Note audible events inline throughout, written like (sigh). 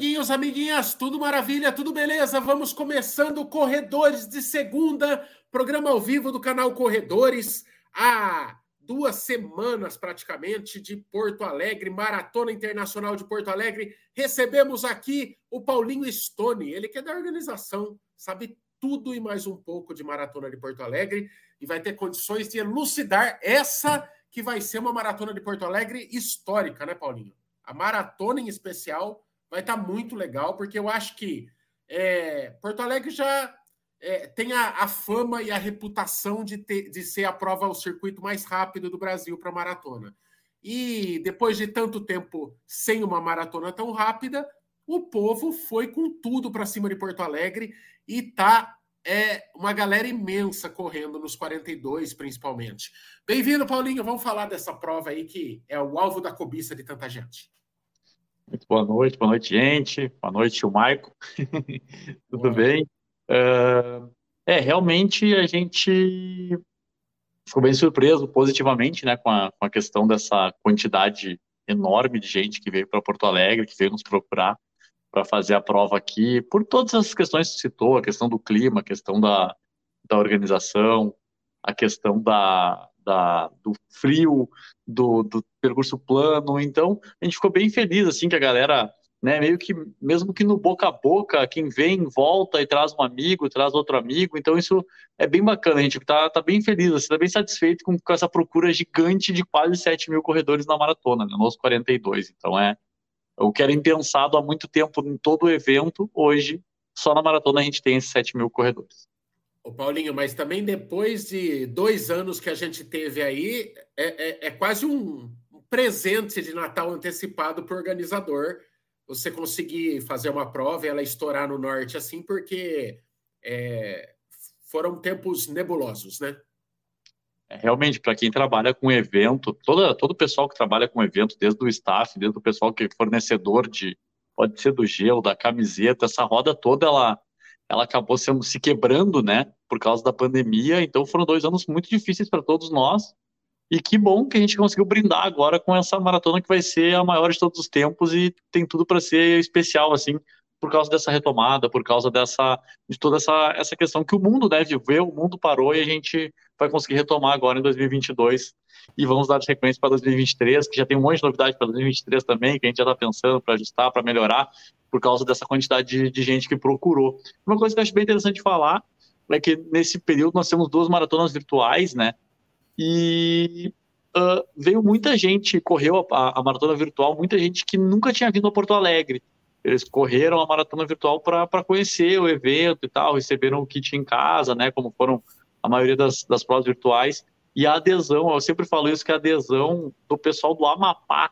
amiguinhos, amiguinhas, tudo maravilha, tudo beleza? Vamos começando Corredores de Segunda, programa ao vivo do canal Corredores. Há duas semanas praticamente de Porto Alegre, Maratona Internacional de Porto Alegre. Recebemos aqui o Paulinho Stone, ele que é da organização, sabe tudo e mais um pouco de Maratona de Porto Alegre e vai ter condições de elucidar essa que vai ser uma Maratona de Porto Alegre histórica, né, Paulinho? A maratona em especial vai estar tá muito legal, porque eu acho que é, Porto Alegre já é, tem a, a, fama e a reputação de, ter, de ser a prova, o circuito mais rápido do Brasil para maratona. E depois de tanto tempo sem uma maratona tão rápida, o povo foi com tudo para cima de Porto Alegre e tá é uma galera imensa correndo nos 42, principalmente. Bem-vindo, Paulinho. Vamos falar dessa prova aí que é o alvo da cobiça de tanta gente. Muito boa noite, boa noite, gente. Boa noite, o Maico. (laughs) Tudo boa. bem? Uh, é, realmente a gente ficou bem surpreso positivamente né, com, a, com a questão dessa quantidade enorme de gente que veio para Porto Alegre, que veio nos procurar para fazer a prova aqui, por todas as questões que citou, a questão do clima, a questão da, da organização, a questão da, da, do frio, do, do percurso plano. Então, a gente ficou bem feliz, assim, que a galera, né, meio que, mesmo que no boca a boca, quem vem, volta e traz um amigo, traz outro amigo. Então, isso é bem bacana. A gente tá, tá bem feliz, assim, tá bem satisfeito com, com essa procura gigante de quase 7 mil corredores na maratona, né, nos 42. Então, é o que era impensado há muito tempo em todo o evento, hoje, só na maratona a gente tem esses 7 mil corredores. O Paulinho, mas também depois de dois anos que a gente teve aí, é, é, é quase um presente de Natal antecipado para o organizador você conseguir fazer uma prova e ela estourar no norte assim, porque é, foram tempos nebulosos, né? É, realmente, para quem trabalha com evento, todo, todo o pessoal que trabalha com evento, desde o staff, desde o pessoal que é fornecedor de, pode ser do gelo, da camiseta, essa roda toda, ela, ela acabou sendo, se quebrando, né, por causa da pandemia, então foram dois anos muito difíceis para todos nós, e que bom que a gente conseguiu brindar agora com essa maratona que vai ser a maior de todos os tempos e tem tudo para ser especial, assim, por causa dessa retomada, por causa dessa de toda essa, essa questão que o mundo deve ver, o mundo parou e a gente vai conseguir retomar agora em 2022 e vamos dar sequência para 2023, que já tem um monte de novidade para 2023 também, que a gente já está pensando para ajustar, para melhorar, por causa dessa quantidade de, de, gente que procurou. Uma coisa que eu acho bem interessante falar é que nesse período nós temos duas maratonas virtuais, né? E uh, veio muita gente, correu a, a maratona virtual, muita gente que nunca tinha vindo a Porto Alegre eles correram a maratona virtual para conhecer o evento e tal, receberam o kit em casa, né, como foram a maioria das, das provas virtuais, e a adesão, eu sempre falo isso, que a adesão do pessoal do Amapá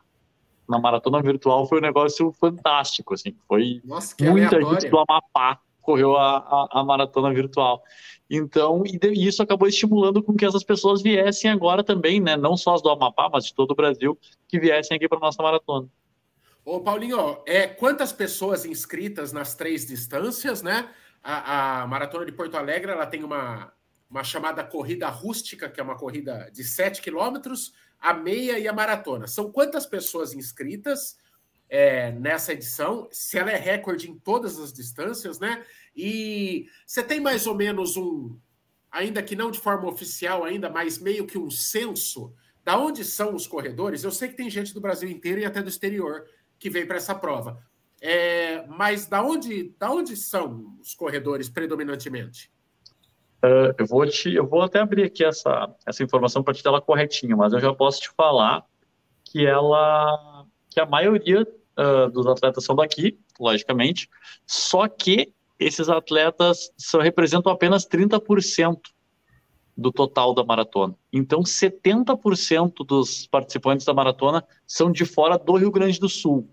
na maratona virtual foi um negócio fantástico, assim, foi Nossa, muita aleatório. gente do Amapá correu a, a, a maratona virtual. Então, e, e isso acabou estimulando com que essas pessoas viessem agora também, né, não só as do Amapá, mas de todo o Brasil, que viessem aqui para nossa maratona. Ô, Paulinho, é, quantas pessoas inscritas nas três distâncias, né? A, a, Maratona de Porto Alegre ela tem uma, uma chamada corrida rústica, que é uma corrida de 7 quilômetros, a meia e a maratona. São quantas pessoas inscritas é, nessa edição? Se ela é recorde em todas as distâncias, né? E você tem mais ou menos um, ainda que não de forma oficial, ainda, mas meio que um censo da onde são os corredores? Eu sei que tem gente do Brasil inteiro e até do exterior que veio para essa prova. É, mas da onde, da onde são os corredores predominantemente? Uh, eu, vou te, eu vou até abrir aqui essa, essa informação para te dar ela corretinha, mas eu já posso te falar que ela que a maioria uh, dos atletas são daqui, logicamente, só que esses atletas só representam apenas 30% do total da maratona. Então, 70% dos participantes da maratona são de fora do Rio Grande do Sul.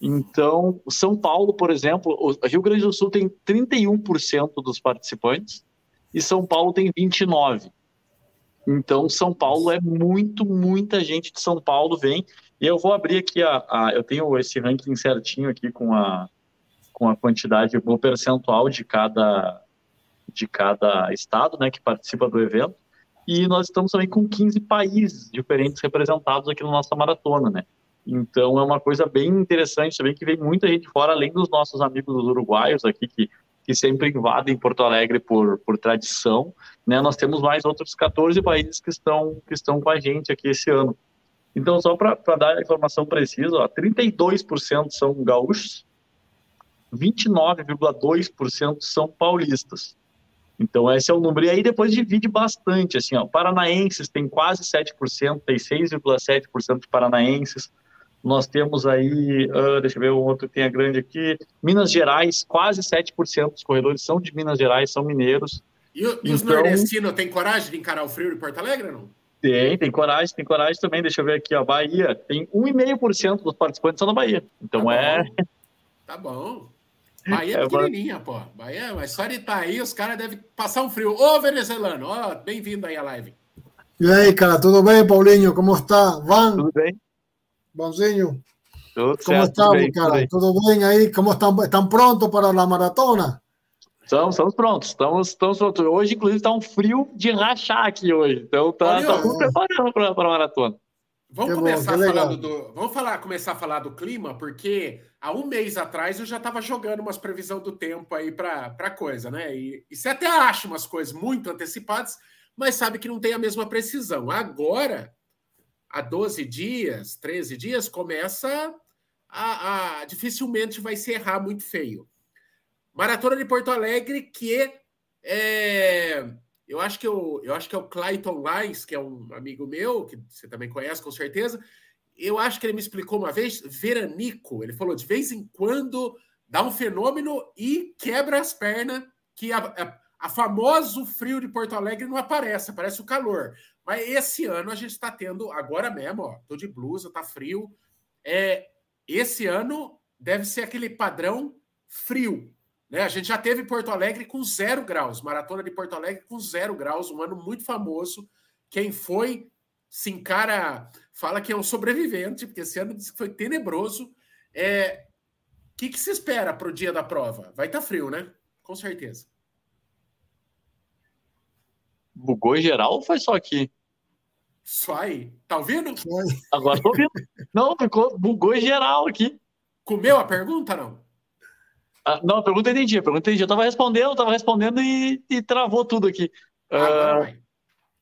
Então, São Paulo, por exemplo, o Rio Grande do Sul tem 31% dos participantes e São Paulo tem 29%. Então, São Paulo é muito, muita gente de São Paulo vem. E eu vou abrir aqui a, a eu tenho esse ranking certinho aqui com a com a quantidade, o percentual de cada de cada estado, né, que participa do evento. E nós estamos também com 15 países diferentes representados aqui na nossa maratona, né? Então é uma coisa bem interessante também que vem muita gente fora, além dos nossos amigos dos uruguaios aqui, que, que sempre invadem Porto Alegre por, por tradição. Né? Nós temos mais outros 14 países que estão, que estão com a gente aqui esse ano. Então, só para dar a informação precisa, ó, 32% são gaúchos, 29,2% são paulistas. Então, esse é o número. E aí depois divide bastante, assim, ó, paranaenses tem quase 7%, tem 6,7% de paranaenses. Nós temos aí, uh, deixa eu ver, o outro tem a grande aqui, Minas Gerais, quase 7% dos corredores são de Minas Gerais, são mineiros. E, e então, os nordestinos têm coragem de encarar o frio de Porto Alegre, não? Tem, tem coragem, tem coragem também. Deixa eu ver aqui, a Bahia tem 1,5% dos participantes são da Bahia. Então tá é. Tá bom. Bahia é, é pequenininha, pô. Bahia, mas só de estar tá aí, os caras devem passar um frio. Ô, venezuelano, ó, bem-vindo aí à live. E aí, cara, tudo bem, Paulinho? Como está? Van? Tudo bem. Bonzinho? Tudo Como certo, estamos, bem, cara? Tudo bem. tudo bem aí? Como estão? Estão prontos para a maratona? Estamos, estamos prontos, estamos, estamos prontos. Hoje, inclusive, está um frio de rachar aqui hoje. Então tá, tá tudo preparando para a maratona. Vamos começar bom, falando do. Vamos falar, começar a falar do clima, porque há um mês atrás eu já estava jogando umas previsão do tempo aí para coisa, né? E, e você até acha umas coisas muito antecipadas, mas sabe que não tem a mesma precisão. Agora, há 12 dias, 13 dias, começa a, a dificilmente vai se errar muito feio. Maratona de Porto Alegre, que é, eu acho que eu, eu acho que é o Clayton Lines, que é um amigo meu, que você também conhece com certeza. Eu acho que ele me explicou uma vez, veranico. Ele falou de vez em quando dá um fenômeno e quebra as pernas, que a, a, a famoso frio de Porto Alegre não aparece, aparece o calor. Mas esse ano a gente está tendo, agora mesmo, ó, tô de blusa, tá frio. É, esse ano deve ser aquele padrão frio. Né? A gente já teve Porto Alegre com zero graus, maratona de Porto Alegre com zero graus, um ano muito famoso. Quem foi se encara, fala que é um sobrevivente, porque esse ano disse que foi tenebroso. É, o que, que se espera para o dia da prova? Vai estar tá frio, né? Com certeza. Bugou geral ou foi só aqui? Só aí. Tá ouvindo? Agora tô ouvindo. Não, ficou, bugou geral aqui. Comeu a pergunta, não? Ah, não, a pergunta eu entendi, a pergunta eu entendi. Eu tava respondendo, eu tava respondendo e, e travou tudo aqui. Ah, uh,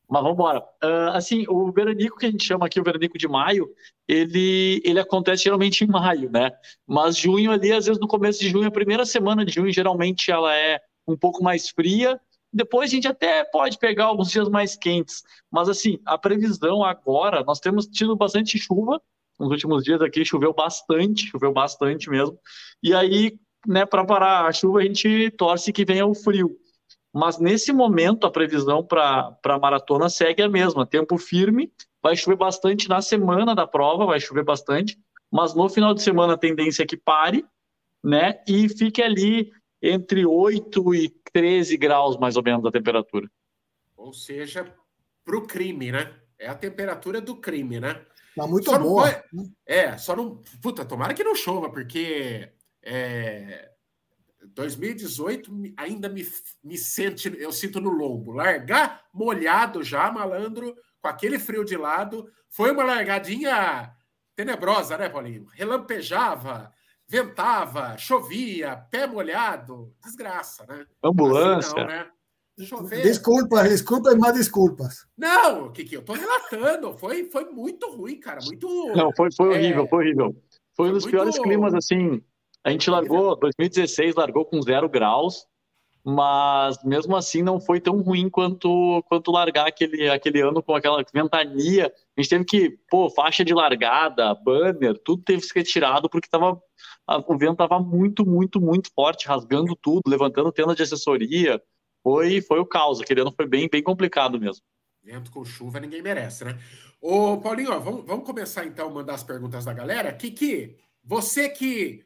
mas vamos embora. Uh, assim, o veranico que a gente chama aqui, o veranico de maio, ele, ele acontece geralmente em maio, né? Mas junho ali, às vezes no começo de junho, a primeira semana de junho, geralmente ela é um pouco mais fria. Depois a gente até pode pegar alguns dias mais quentes. Mas assim, a previsão agora, nós temos tido bastante chuva. Nos últimos dias aqui choveu bastante, choveu bastante mesmo. E aí, né, para parar a chuva, a gente torce que venha o frio. Mas nesse momento, a previsão para a maratona segue a mesma: tempo firme, vai chover bastante na semana da prova, vai chover bastante, mas no final de semana a tendência é que pare, né, e fique ali entre 8 e 13 graus, mais ou menos, a temperatura. Ou seja, para o crime, né? É a temperatura do crime, né? Tá muito só boa. Pode... É, só não. Puta, tomara que não chova, porque é, 2018 ainda me, me sente, eu sinto no lombo. Largar molhado já, malandro, com aquele frio de lado. Foi uma largadinha tenebrosa, né, Paulinho? Relampejava, ventava, chovia, pé molhado, desgraça, né? Ambulância. Assim não, né? Desculpas, desculpas, mas desculpas. Não, Kiki, eu tô relatando. Foi, foi muito ruim, cara. Muito. Não, foi, foi horrível, é... foi horrível. Foi, foi um dos muito... piores climas, assim, a gente largou, 2016 largou com zero graus, mas mesmo assim não foi tão ruim quanto, quanto largar aquele, aquele ano com aquela ventania. A gente teve que, pô, faixa de largada, banner, tudo teve que ser tirado porque tava, o vento estava muito, muito, muito forte, rasgando tudo, levantando tenda de assessoria. Foi, foi o caos. Aquele ano foi bem, bem complicado mesmo. Vento com chuva ninguém merece, né? Ô, Paulinho, ó, vamos, vamos começar então a mandar as perguntas da galera. Kiki, você que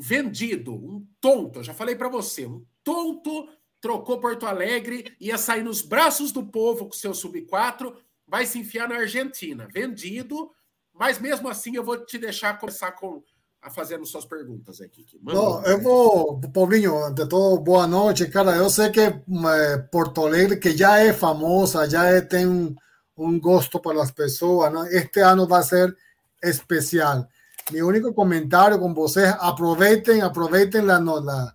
vendido, um tonto, eu já falei para você, um tonto trocou Porto Alegre, ia sair nos braços do povo com seu sub-4, vai se enfiar na Argentina. Vendido, mas mesmo assim eu vou te deixar começar com a fazendo suas perguntas aqui. Não, eu vou, Paulinho, de todo, boa noite, cara. Eu sei que eh, Porto Alegre, que já é famosa, já é, tem um, um gosto para as pessoas, né? este ano vai ser especial. Mi único comentario con vocês, aprovechen, aprovechen la, la,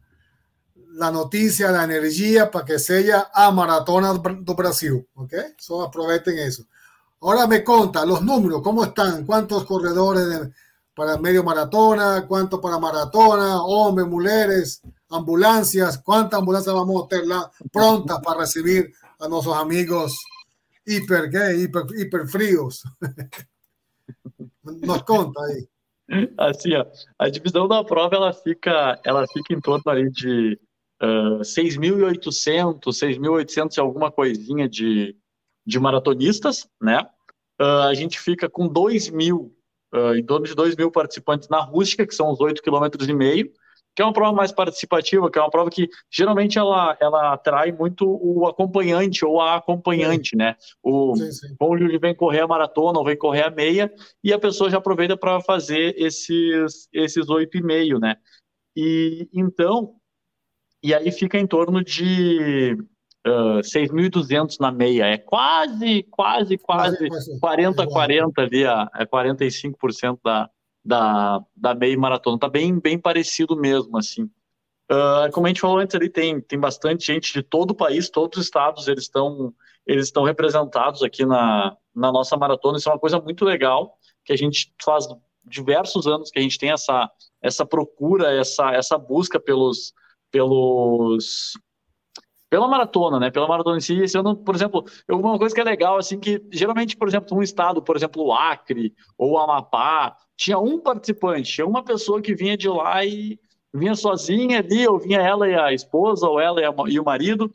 la noticia, la energía para que sea a Maratona do Brasil, ¿ok? So aprovechen eso. Ahora me conta los números, ¿cómo están? ¿Cuántos corredores para medio maratona? ¿Cuántos para maratona? Hombres, mujeres, ambulancias. ¿Cuántas ambulancias vamos a tener prontas para recibir a nuestros amigos hiper, ¿qué? hiper, hiper fríos? (laughs) Nos conta aí. Assim, ó, a divisão da prova ela fica, ela fica em torno ali de uh, 6.800, 6.800 e alguma coisinha de, de maratonistas, né? Uh, a gente fica com 2 mil, uh, em torno de 2 mil participantes na rústica, que são os 8 km que é uma prova mais participativa, que é uma prova que geralmente ela, ela atrai muito o acompanhante ou a acompanhante, sim. né? O ele vem correr a maratona ou vem correr a meia e a pessoa já aproveita para fazer esses esses oito e meio, né? E então e aí fica em torno de uh, 6.200 na meia, é quase, quase, quase 40, 40 ali, é 45% da, da, da meia maratona, tá bem, bem parecido mesmo, assim. Uh, como a gente falou antes ali, tem, tem bastante gente de todo o país, todos os estados, eles estão eles estão representados aqui na, na nossa maratona, isso é uma coisa muito legal, que a gente faz diversos anos que a gente tem essa, essa procura, essa, essa busca pelos, pelos pela maratona, né? Pela maratona em si, esse ano, por exemplo, uma coisa que é legal, assim, que geralmente, por exemplo, um estado, por exemplo, o Acre ou o Amapá, tinha um participante, uma pessoa que vinha de lá e vinha sozinha ali, ou vinha ela e a esposa, ou ela e, a, e o marido,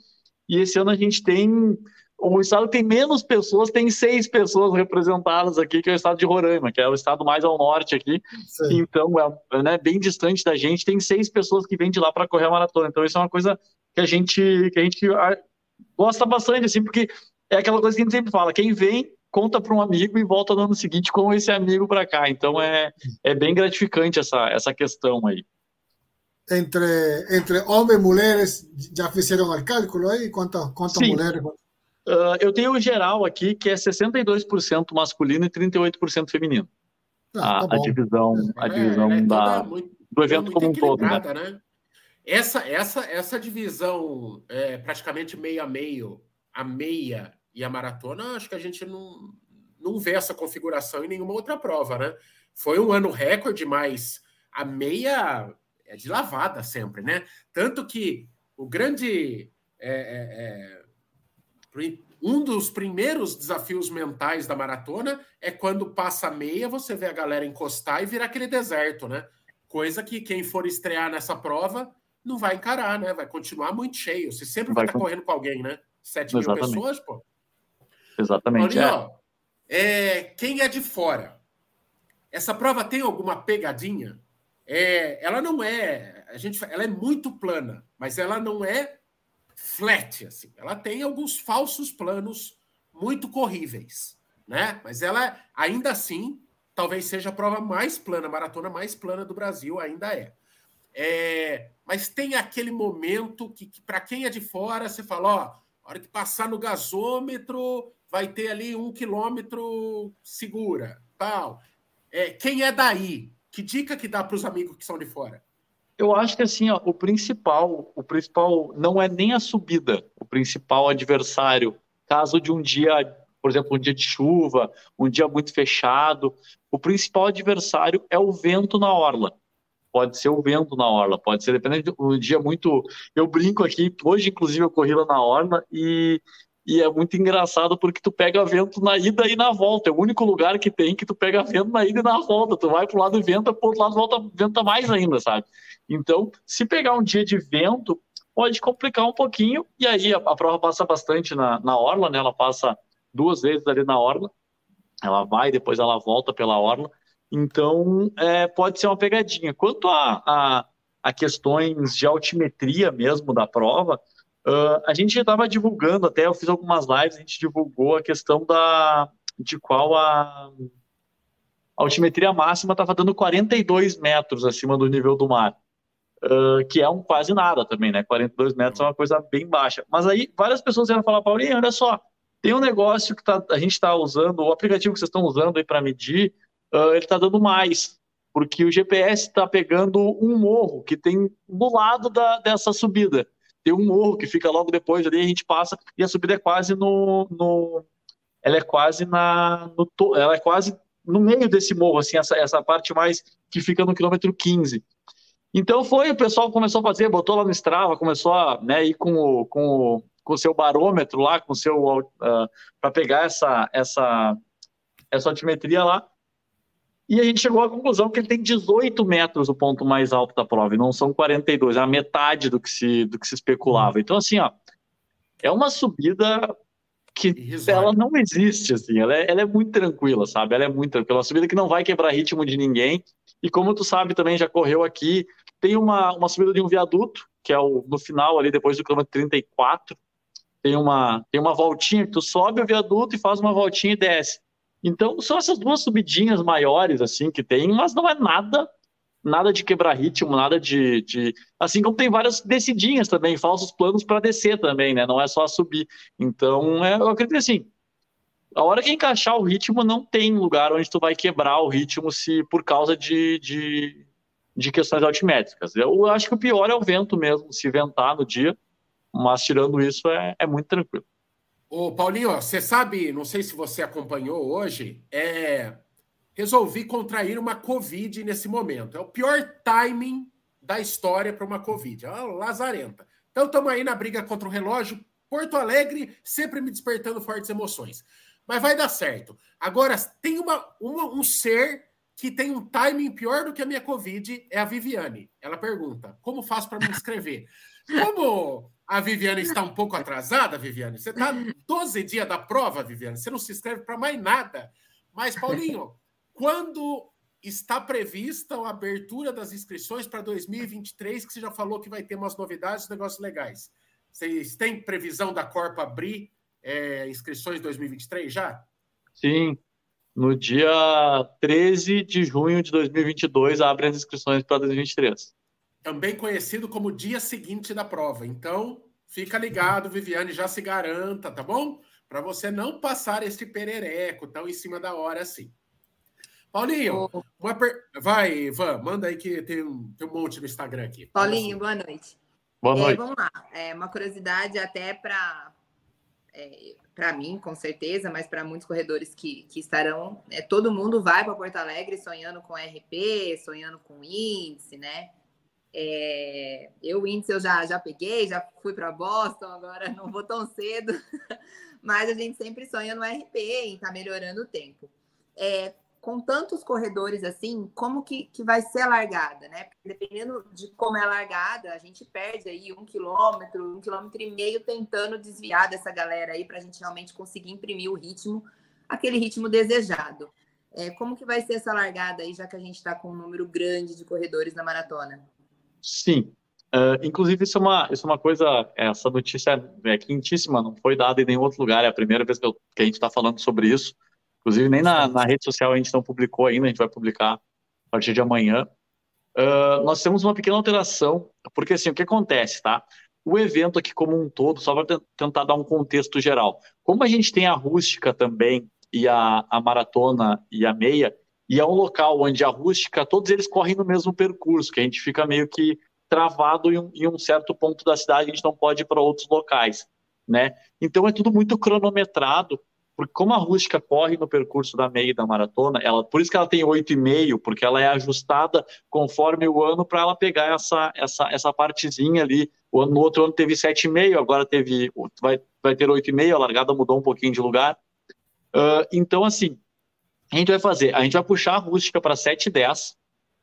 e esse ano a gente tem o estado tem menos pessoas, tem seis pessoas representadas aqui, que é o estado de Roraima, que é o estado mais ao norte aqui. Sim. Então, é né, bem distante da gente, tem seis pessoas que vêm de lá para correr a maratona. Então, isso é uma coisa que a gente, que a gente ah, gosta bastante, assim, porque é aquela coisa que a gente sempre fala: quem vem, conta para um amigo e volta no ano seguinte com esse amigo para cá. Então, é, é bem gratificante essa, essa questão aí. Entre, entre homens e mulheres, já fizeram o cálculo aí? Quantas, quantas mulheres? Uh, eu tenho o geral aqui, que é 62% masculino e 38% feminino. Ah, tá a, a, divisão, a é, divisão é, da, muito, do evento como um todo. Né? né? Essa, essa, essa divisão é, praticamente meio a meio, a meia e a maratona, acho que a gente não, não vê essa configuração em nenhuma outra prova, né? Foi um ano recorde, mas a meia é de lavada sempre, né? Tanto que o grande. É, é, é um dos primeiros desafios mentais da maratona é quando passa a meia, você vê a galera encostar e virar aquele deserto, né? Coisa que quem for estrear nessa prova não vai encarar, né? Vai continuar muito cheio. Você sempre vai, vai estar com... correndo com alguém, né? 7 mil pessoas, pô. Exatamente. É. é. quem é de fora? Essa prova tem alguma pegadinha? É, ela não é, a gente, ela é muito plana, mas ela não é flat, assim. Ela tem alguns falsos planos muito corríveis, né? Mas ela ainda assim, talvez seja a prova mais plana, a maratona mais plana do Brasil ainda é. É, mas tem aquele momento que, que para quem é de fora, você fala, ó, a hora que passar no gasômetro, vai ter ali um quilômetro segura, tal. É, quem é daí? Que dica que dá para os amigos que são de fora? Eu acho que assim, ó, o principal, o principal não é nem a subida, o principal adversário, caso de um dia, por exemplo, um dia de chuva, um dia muito fechado, o principal adversário é o vento na orla pode ser o vento na orla, pode ser dependendo um dia muito. Eu brinco aqui, hoje inclusive eu corri lá na orla e, e é muito engraçado porque tu pega vento na ida e na volta. É o único lugar que tem que tu pega vento na ida e na volta. Tu vai pro lado e venta, pro outro lado volta, venta mais ainda, sabe? Então, se pegar um dia de vento, pode complicar um pouquinho, e aí a, a prova passa bastante na, na orla, né? Ela passa duas vezes ali na orla. Ela vai, depois ela volta pela orla. Então, é, pode ser uma pegadinha. Quanto a, a, a, questões de altimetria mesmo da prova, uh, a gente estava divulgando, até eu fiz algumas lives, a gente divulgou a questão da, de qual a, a altimetria máxima estava dando 42 metros acima do nível do mar. Uh, que é um quase nada também, né? 42 metros é uma coisa bem baixa. Mas aí várias pessoas vieram falar, Paulinho, olha só, tem um negócio que tá, a gente está usando, o aplicativo que vocês estão usando aí para medir, uh, ele está dando mais, porque o GPS está pegando um morro que tem do lado da, dessa subida. Tem um morro que fica logo depois ali, a gente passa, e a subida é quase no. no ela é quase na. No, ela é quase no meio desse morro, assim, essa, essa parte mais que fica no quilômetro 15. Então foi, o pessoal começou a fazer, botou lá no Strava, começou a né, ir com o, com o, com o seu barômetro lá, com o seu uh, para pegar essa, essa, essa altimetria lá. E a gente chegou à conclusão que ele tem 18 metros o ponto mais alto da prova, e não são 42, é a metade do que se, do que se especulava. Então, assim, ó, é uma subida que ela não existe, assim, ela é, ela é muito tranquila, sabe? Ela é muito tranquila, é uma subida que não vai quebrar ritmo de ninguém. E como tu sabe também, já correu aqui, tem uma, uma subida de um viaduto, que é o, no final ali, depois do quilômetro 34, tem uma, tem uma voltinha que tu sobe o viaduto e faz uma voltinha e desce. Então, são essas duas subidinhas maiores, assim, que tem, mas não é nada nada de quebrar ritmo, nada de, de, Assim como tem várias descidinhas também, falsos planos para descer também, né? Não é só subir. Então, é, eu acredito assim. A hora que encaixar o ritmo, não tem lugar onde tu vai quebrar o ritmo se por causa de, de, de questões altimétricas. Eu acho que o pior é o vento mesmo, se ventar no dia, mas tirando isso, é, é muito tranquilo. Ô, Paulinho, você sabe, não sei se você acompanhou hoje, é... resolvi contrair uma Covid nesse momento. É o pior timing da história para uma Covid. É uma lazarenta. Então, estamos aí na briga contra o relógio. Porto Alegre sempre me despertando fortes emoções. Mas vai dar certo. Agora, tem uma, uma, um ser que tem um timing pior do que a minha Covid, é a Viviane. Ela pergunta: como faço para me inscrever? (laughs) Como a Viviane está um pouco atrasada, Viviane. Você está 12 dias da prova, Viviane. Você não se inscreve para mais nada. Mas, Paulinho, (laughs) quando está prevista a abertura das inscrições para 2023, que você já falou que vai ter umas novidades, negócios legais. Vocês têm previsão da Corpa abrir é, inscrições 2023 já? Sim. No dia 13 de junho de 2022, abre as inscrições para 2023 também conhecido como dia seguinte da prova. Então, fica ligado, Viviane, já se garanta, tá bom? Para você não passar esse perereco tão em cima da hora assim. Paulinho, oh. per... vai, Ivan, manda aí que tem um, tem um monte no Instagram aqui. Paulinho, boa noite. Boa noite. É, vamos lá. É uma curiosidade até para é, para mim, com certeza, mas para muitos corredores que, que estarão. É, todo mundo vai para Porto Alegre sonhando com RP, sonhando com índice, né? É, eu, índice, eu já, já peguei, já fui para Boston, agora não vou tão cedo, (laughs) mas a gente sempre sonha no RP e está melhorando o tempo. É, com tantos corredores assim, como que, que vai ser a largada, né? dependendo de como é a largada, a gente perde aí um quilômetro, um quilômetro e meio tentando desviar dessa galera aí para a gente realmente conseguir imprimir o ritmo, aquele ritmo desejado. É, como que vai ser essa largada aí, já que a gente está com um número grande de corredores na maratona? Sim. Uh, inclusive, isso é, uma, isso é uma coisa, essa notícia é quentíssima, não foi dada em nenhum outro lugar, é a primeira vez que, eu, que a gente está falando sobre isso. Inclusive, nem na, na, rede social a gente não publicou ainda, a gente vai publicar a partir de amanhã. Uh, nós temos uma pequena alteração, porque assim, o que acontece, tá? O evento aqui como um todo, só para tentar dar um contexto geral. Como a gente tem a rústica também, e a, a maratona e a meia, e é um local onde a rústica, todos eles correm no mesmo percurso, que a gente fica meio que travado em um, em um certo ponto da cidade, a gente não pode ir para outros locais, né? Então é tudo muito cronometrado, porque como a rústica corre no percurso da meia e da maratona, ela, por isso que ela tem 8,5, porque ela é ajustada conforme o ano para ela pegar essa, essa, essa partezinha ali. O ano, no outro ano teve 7,5, agora teve vai, vai ter 8,5, a largada mudou um pouquinho de lugar. Uh, então, assim, a gente vai fazer? A gente vai puxar a rústica para 7 e 10.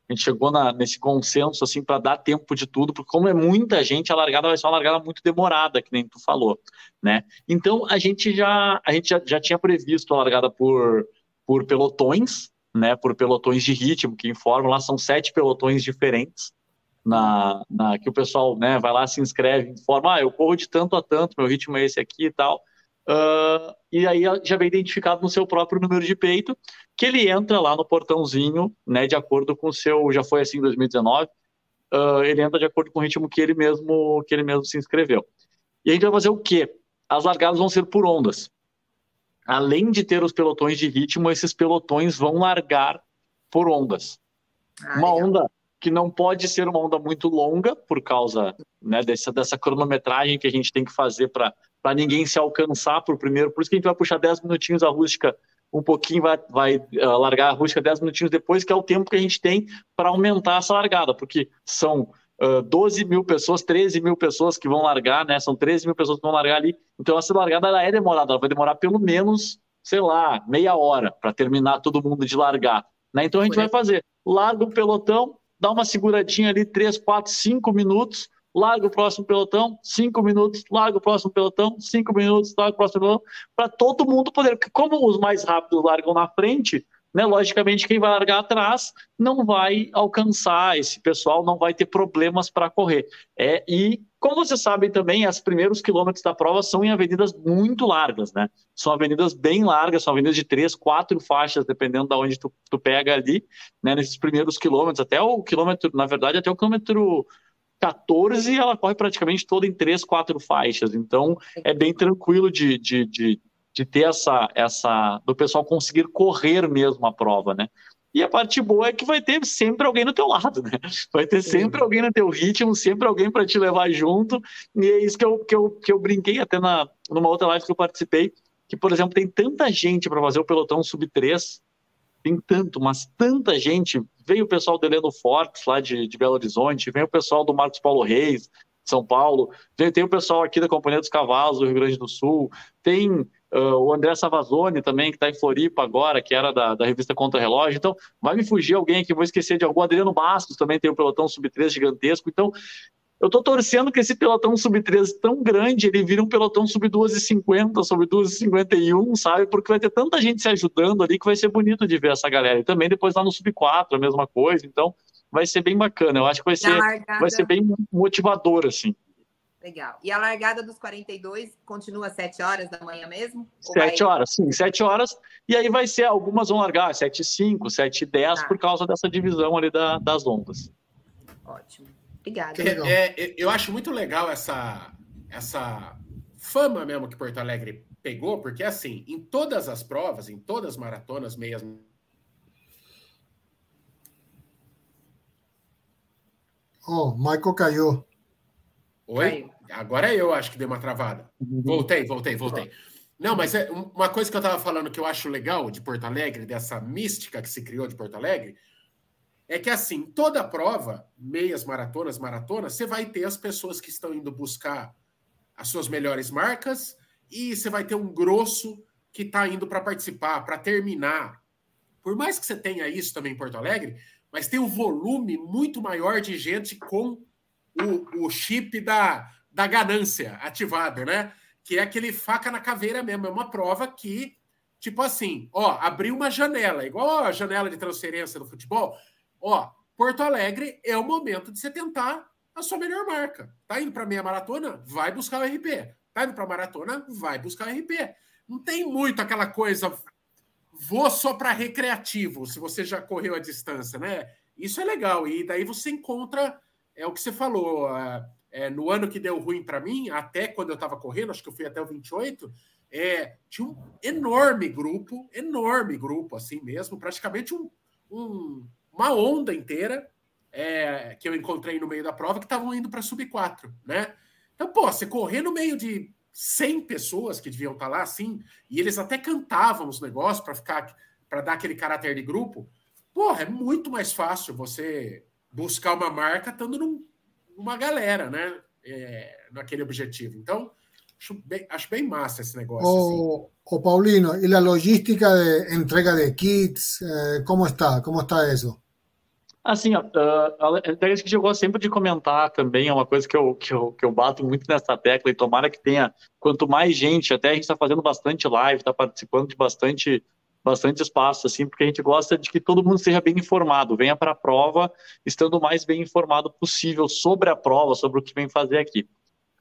A gente chegou na, nesse consenso assim para dar tempo de tudo, porque como é muita gente, a largada vai ser uma largada muito demorada, que nem tu falou, né? Então a gente já a gente já, já tinha previsto a largada por por pelotões, né? Por pelotões de ritmo que informam lá são sete pelotões diferentes. Na, na, que o pessoal né, vai lá, se inscreve, informa, ah, eu corro de tanto a tanto, meu ritmo é esse aqui e tal. Uh, e aí já vem identificado no seu próprio número de peito, que ele entra lá no portãozinho, né, de acordo com o seu, já foi assim em 2019, uh, ele entra de acordo com o ritmo que ele mesmo que ele mesmo se inscreveu. E a gente vai fazer o quê? As largadas vão ser por ondas. Além de ter os pelotões de ritmo, esses pelotões vão largar por ondas. Ah, uma legal. onda que não pode ser uma onda muito longa, por causa né, dessa, dessa cronometragem que a gente tem que fazer para ninguém se alcançar por primeiro. Por isso que a gente vai puxar 10 minutinhos a rústica um pouquinho, vai, vai uh, largar a rústica 10 minutinhos depois, que é o tempo que a gente tem para aumentar essa largada, porque são uh, 12 mil pessoas, 13 mil pessoas que vão largar, né? São 13 mil pessoas que vão largar ali. Então essa largada ela é demorada, ela vai demorar pelo menos, sei lá, meia hora para terminar todo mundo de largar. Né? Então a gente vai fazer, larga o pelotão, dá uma seguradinha ali, 3, 4, 5 minutos, larga o próximo pelotão, 5 minutos, larga o próximo pelotão, 5 minutos, larga o próximo pelotão, para todo mundo poder, porque como os mais rápidos largam na frente, né, logicamente quem vai largar atrás não vai alcançar esse pessoal, não vai ter problemas para correr. É, e como vocês sabem também, os primeiros quilômetros da prova são em avenidas muito largas, né? São avenidas bem largas, são avenidas de três, quatro faixas, dependendo de onde tu, tu pega ali, né? Nesses primeiros quilômetros, até o quilômetro, na verdade, até o quilômetro 14, ela corre praticamente toda em três, quatro faixas. Então, é bem tranquilo de, de, de, de ter essa, essa, do pessoal conseguir correr mesmo a prova, né? E a parte boa é que vai ter sempre alguém do teu lado, né? Vai ter sempre alguém no teu ritmo, sempre alguém para te levar junto. E é isso que eu, que eu, que eu brinquei até na, numa outra live que eu participei, que, por exemplo, tem tanta gente para fazer o pelotão sub-3, tem tanto, mas tanta gente. Veio o pessoal do Heleno Fortes, lá de, de Belo Horizonte, vem o pessoal do Marcos Paulo Reis, São Paulo, tem, tem o pessoal aqui da Companhia dos Cavalos, do Rio Grande do Sul, tem Uh, o André Savazone também, que está em Floripa agora, que era da, da revista Contra Relógio. Então, vai me fugir alguém que vou esquecer de algum. Adriano Bastos também tem um pelotão sub-3 gigantesco. Então, eu estou torcendo que esse pelotão sub-3 tão grande, ele vira um pelotão sub-2,50, sub-2,51, sabe? Porque vai ter tanta gente se ajudando ali que vai ser bonito de ver essa galera. E também depois lá no sub-4, a mesma coisa. Então, vai ser bem bacana. Eu acho que vai ser, vai ser bem motivador, assim. Legal. E a largada dos 42 continua às 7 horas da manhã mesmo? 7 vai... horas, sim, 7 horas. E aí vai ser, algumas vão largar 7 e 5, 7 e 10, tá. por causa dessa divisão ali da, das ondas. Ótimo. Obrigada. É, é, eu acho muito legal essa, essa fama mesmo que Porto Alegre pegou, porque assim, em todas as provas, em todas as maratonas, meias. Oh, Michael caiu. Oi? Agora eu acho que dei uma travada. Uhum. Voltei, voltei, voltei. Não, mas é uma coisa que eu estava falando que eu acho legal de Porto Alegre, dessa mística que se criou de Porto Alegre, é que assim, toda prova, meias maratonas, maratonas, você vai ter as pessoas que estão indo buscar as suas melhores marcas e você vai ter um grosso que está indo para participar, para terminar. Por mais que você tenha isso também em Porto Alegre, mas tem um volume muito maior de gente com o, o chip da, da ganância ativado, né? Que é aquele faca na caveira mesmo. É uma prova que, tipo assim, ó, abriu uma janela, igual a janela de transferência do futebol. Ó, Porto Alegre é o momento de você tentar a sua melhor marca. Tá indo para meia maratona? Vai buscar o RP. Tá indo para maratona? Vai buscar o RP. Não tem muito aquela coisa vou só para recreativo, se você já correu a distância, né? Isso é legal e daí você encontra é o que você falou. É, no ano que deu ruim para mim, até quando eu estava correndo, acho que eu fui até o 28, é, tinha um enorme grupo, enorme grupo, assim mesmo, praticamente um, um, uma onda inteira é, que eu encontrei no meio da prova que estavam indo para sub 4, né? Então, pô, você correr no meio de 100 pessoas que deviam estar lá, assim, e eles até cantavam os negócios para ficar, para dar aquele caráter de grupo, porra, é muito mais fácil você buscar uma marca estando num, numa galera, né? É, naquele objetivo. Então, acho bem, acho bem massa esse negócio. O, assim. o Paulino, e a logística de entrega de kits, eh, como está? Como está isso? Assim, ó, uh, a que eu gosto sempre de comentar também, é uma coisa que eu, que, eu, que eu bato muito nessa tecla, e tomara que tenha, quanto mais gente, até a gente está fazendo bastante live, está participando de bastante bastante espaço, assim, porque a gente gosta de que todo mundo seja bem informado, venha para a prova estando o mais bem informado possível sobre a prova, sobre o que vem fazer aqui.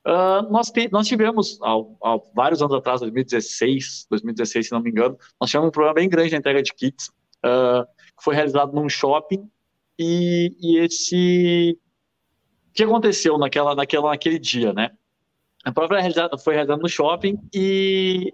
Uh, nós, nós tivemos, há, vários anos atrás, 2016, 2016, se não me engano, nós tivemos um problema bem grande na entrega de kits, uh, que foi realizado num shopping, e, e esse... O que aconteceu naquela, naquela, naquele dia, né? A prova foi realizada, no shopping e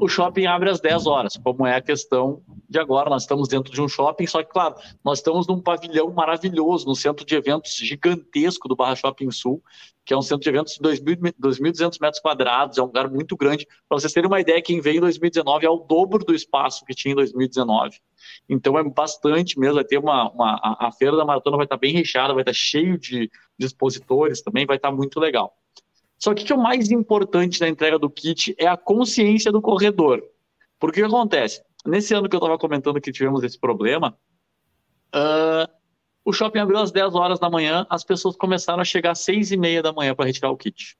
o shopping abre às 10 horas, como é a questão de agora. Nós estamos dentro de um shopping, só que, claro, nós estamos num pavilhão maravilhoso, no centro de eventos gigantesco do Barra Shopping Sul, que é um centro de eventos de 2.200 metros quadrados, é um lugar muito grande. Para vocês terem uma ideia, quem veio em 2019 é o dobro do espaço que tinha em 2019. Então é bastante mesmo, vai ter uma, uma a, a, feira da maratona vai estar bem recheada, vai estar cheio de, de expositores também, vai estar muito legal. Só que o que é o mais importante na entrega do kit é a consciência do corredor. Porque o que acontece? Nesse ano que eu estava comentando que tivemos esse problema, uh, o shopping abriu às 10 horas da manhã, as pessoas começaram a chegar às 6 e meia da manhã para retirar o kit.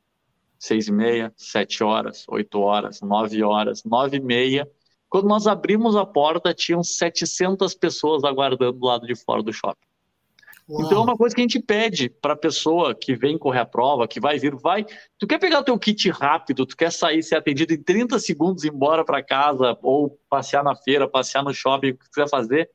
6 e meia, 7 horas, 8 horas, 9 horas, 9 e meia. Quando nós abrimos a porta, tinham 700 pessoas aguardando do lado de fora do shopping. Uau. Então é uma coisa que a gente pede para a pessoa que vem correr a prova, que vai vir, vai. Tu quer pegar o teu kit rápido, tu quer sair, ser atendido em 30 segundos, ir embora para casa, ou passear na feira, passear no shopping, o que tu quiser fazer,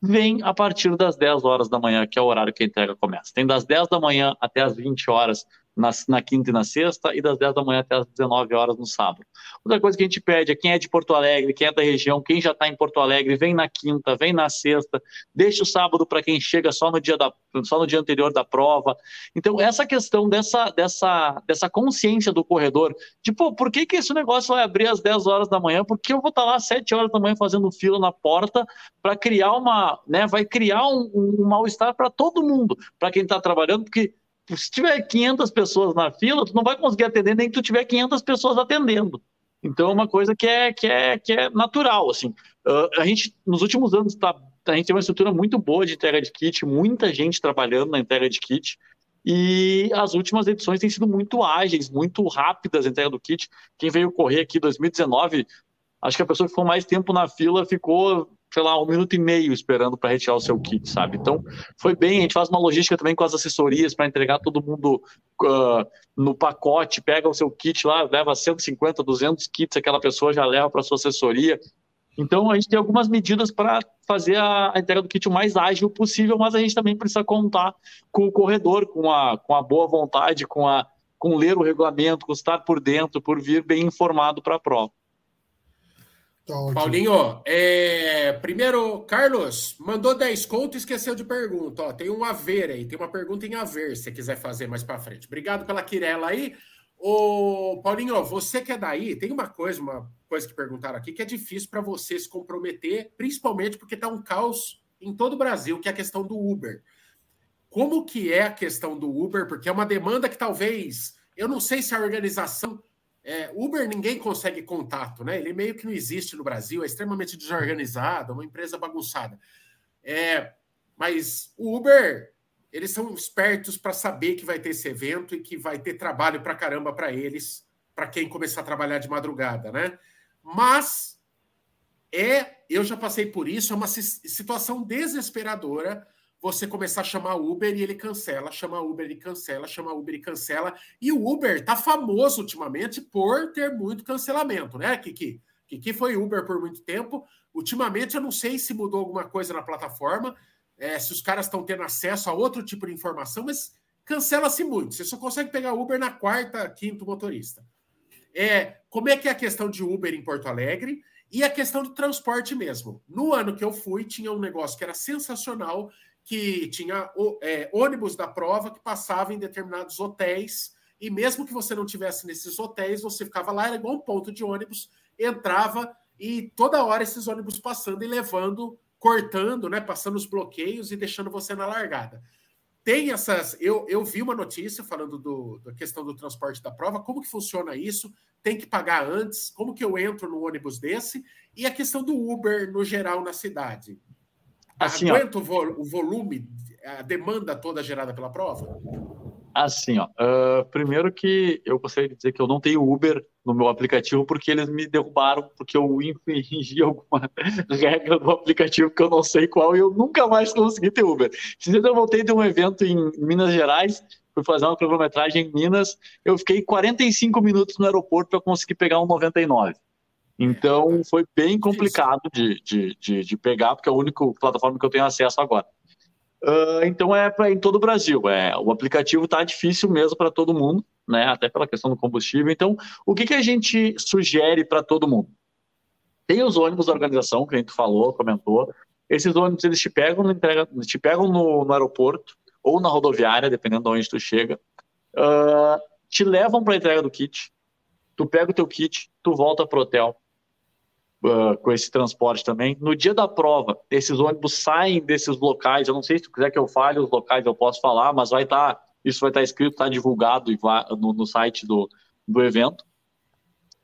vem a partir das 10 horas da manhã, que é o horário que a entrega começa. Tem das 10 da manhã até as 20 horas na, na, quinta e na sexta, e das 10 da manhã até as 19 horas no sábado. Outra coisa que a gente pede é quem é de Porto Alegre, quem é da região, quem já está em Porto Alegre, vem na quinta, vem na sexta, deixa o sábado para quem chega só no dia da, só no dia anterior da prova. Então, essa questão dessa, dessa, dessa consciência do corredor, tipo, por que, que esse negócio vai abrir às 10 horas da manhã? Porque eu vou estar tá lá às 7 horas da manhã fazendo fila na porta para criar uma, né, vai criar um, um mal-estar para todo mundo, para quem está trabalhando, porque se tiver 500 pessoas na fila, tu não vai conseguir atender nem que tu tiver 500 pessoas atendendo. Então é uma coisa que é, que é, que é natural, assim. Uh, a gente, nos últimos anos, tá, a gente tem uma estrutura muito boa de entrega de kit, muita gente trabalhando na entrega de kit, e as últimas edições têm sido muito ágeis, muito rápidas a entrega do kit. Quem veio correr aqui em 2019, acho que a pessoa que ficou mais tempo na fila ficou sei lá, um minuto e meio esperando para retirar o seu kit, sabe? Então, foi bem. A gente faz uma logística também com as assessorias para entregar todo mundo uh, no pacote, pega o seu kit lá, leva 150, 200 kits, aquela pessoa já leva para sua assessoria. Então, a gente tem algumas medidas para fazer a, a, entrega do kit o mais ágil possível, mas a gente também precisa contar com o corredor, com a, com a boa vontade, com, a, com ler o regulamento, com estar por dentro, por vir bem informado para a prova. Tá Paulinho, é, primeiro, Carlos, mandou 10 conto e esqueceu de pergunta. Ó, tem um haver aí, tem uma pergunta em haver, se quiser fazer mais para frente. Obrigado pela quirela aí. Ô, Paulinho, você que é daí, tem uma coisa, uma coisa que perguntaram aqui, que é difícil para você se comprometer, principalmente porque está um caos em todo o Brasil, que é a questão do Uber. Como que é a questão do Uber? Porque é uma demanda que talvez, eu não sei se a organização é, Uber ninguém consegue contato, né? Ele meio que não existe no Brasil, é extremamente desorganizado, uma empresa bagunçada. É, mas o Uber, eles são espertos para saber que vai ter esse evento e que vai ter trabalho para caramba para eles, para quem começar a trabalhar de madrugada, né? Mas é, eu já passei por isso, é uma situação desesperadora você começar a chamar Uber e ele cancela, chama Uber e cancela, chama Uber e cancela. E o Uber tá famoso ultimamente por ter muito cancelamento, né, Kiki? Kiki foi Uber por muito tempo. Ultimamente eu não sei se mudou alguma coisa na plataforma, é, se os caras estão tendo acesso a outro tipo de informação, mas cancela-se muito. Você só consegue pegar Uber na quarta, quinto motorista. É, como é que é a questão de Uber em Porto Alegre? E a questão do transporte mesmo. No ano que eu fui, tinha um negócio que era sensacional, que tinha é, ônibus da prova que passava em determinados hotéis, e mesmo que você não tivesse nesses hotéis, você ficava lá, era igual um ponto de ônibus, entrava e toda hora esses ônibus passando e levando, cortando, né, passando os bloqueios e deixando você na largada. Tem essas. Eu, eu vi uma notícia falando do, da questão do transporte da prova, como que funciona isso? Tem que pagar antes? Como que eu entro no ônibus desse? E a questão do Uber no geral na cidade. Assim, Aguenta ó, o volume, a demanda toda gerada pela prova? Assim, ó, uh, primeiro que eu gostaria de dizer que eu não tenho Uber no meu aplicativo porque eles me derrubaram, porque eu infringi (laughs) alguma regra do aplicativo que eu não sei qual e eu nunca mais consegui ter Uber. Se eu voltei de um evento em Minas Gerais, fui fazer uma cronometragem em Minas, eu fiquei 45 minutos no aeroporto para conseguir pegar um 99. Então foi bem complicado de, de, de, de, pegar, porque é a única plataforma que eu tenho acesso agora. Uh, então é para em todo o Brasil. É, o aplicativo está difícil mesmo para todo mundo, né? Até pela questão do combustível. Então, o que, que a gente sugere para todo mundo? Tem os ônibus da organização, que a gente falou, comentou. Esses ônibus, eles te pegam, entrega, te pegam no, no, aeroporto ou na rodoviária, dependendo de onde tu chega, uh, te levam para a entrega do kit, tu pega o teu kit, tu volta pro hotel uh, com esse transporte também. No dia da prova, esses ônibus saem desses locais, eu não sei se tu quiser que eu fale os locais, eu posso falar, mas vai estar, tá, isso vai estar tá escrito, está divulgado no, no site do, do evento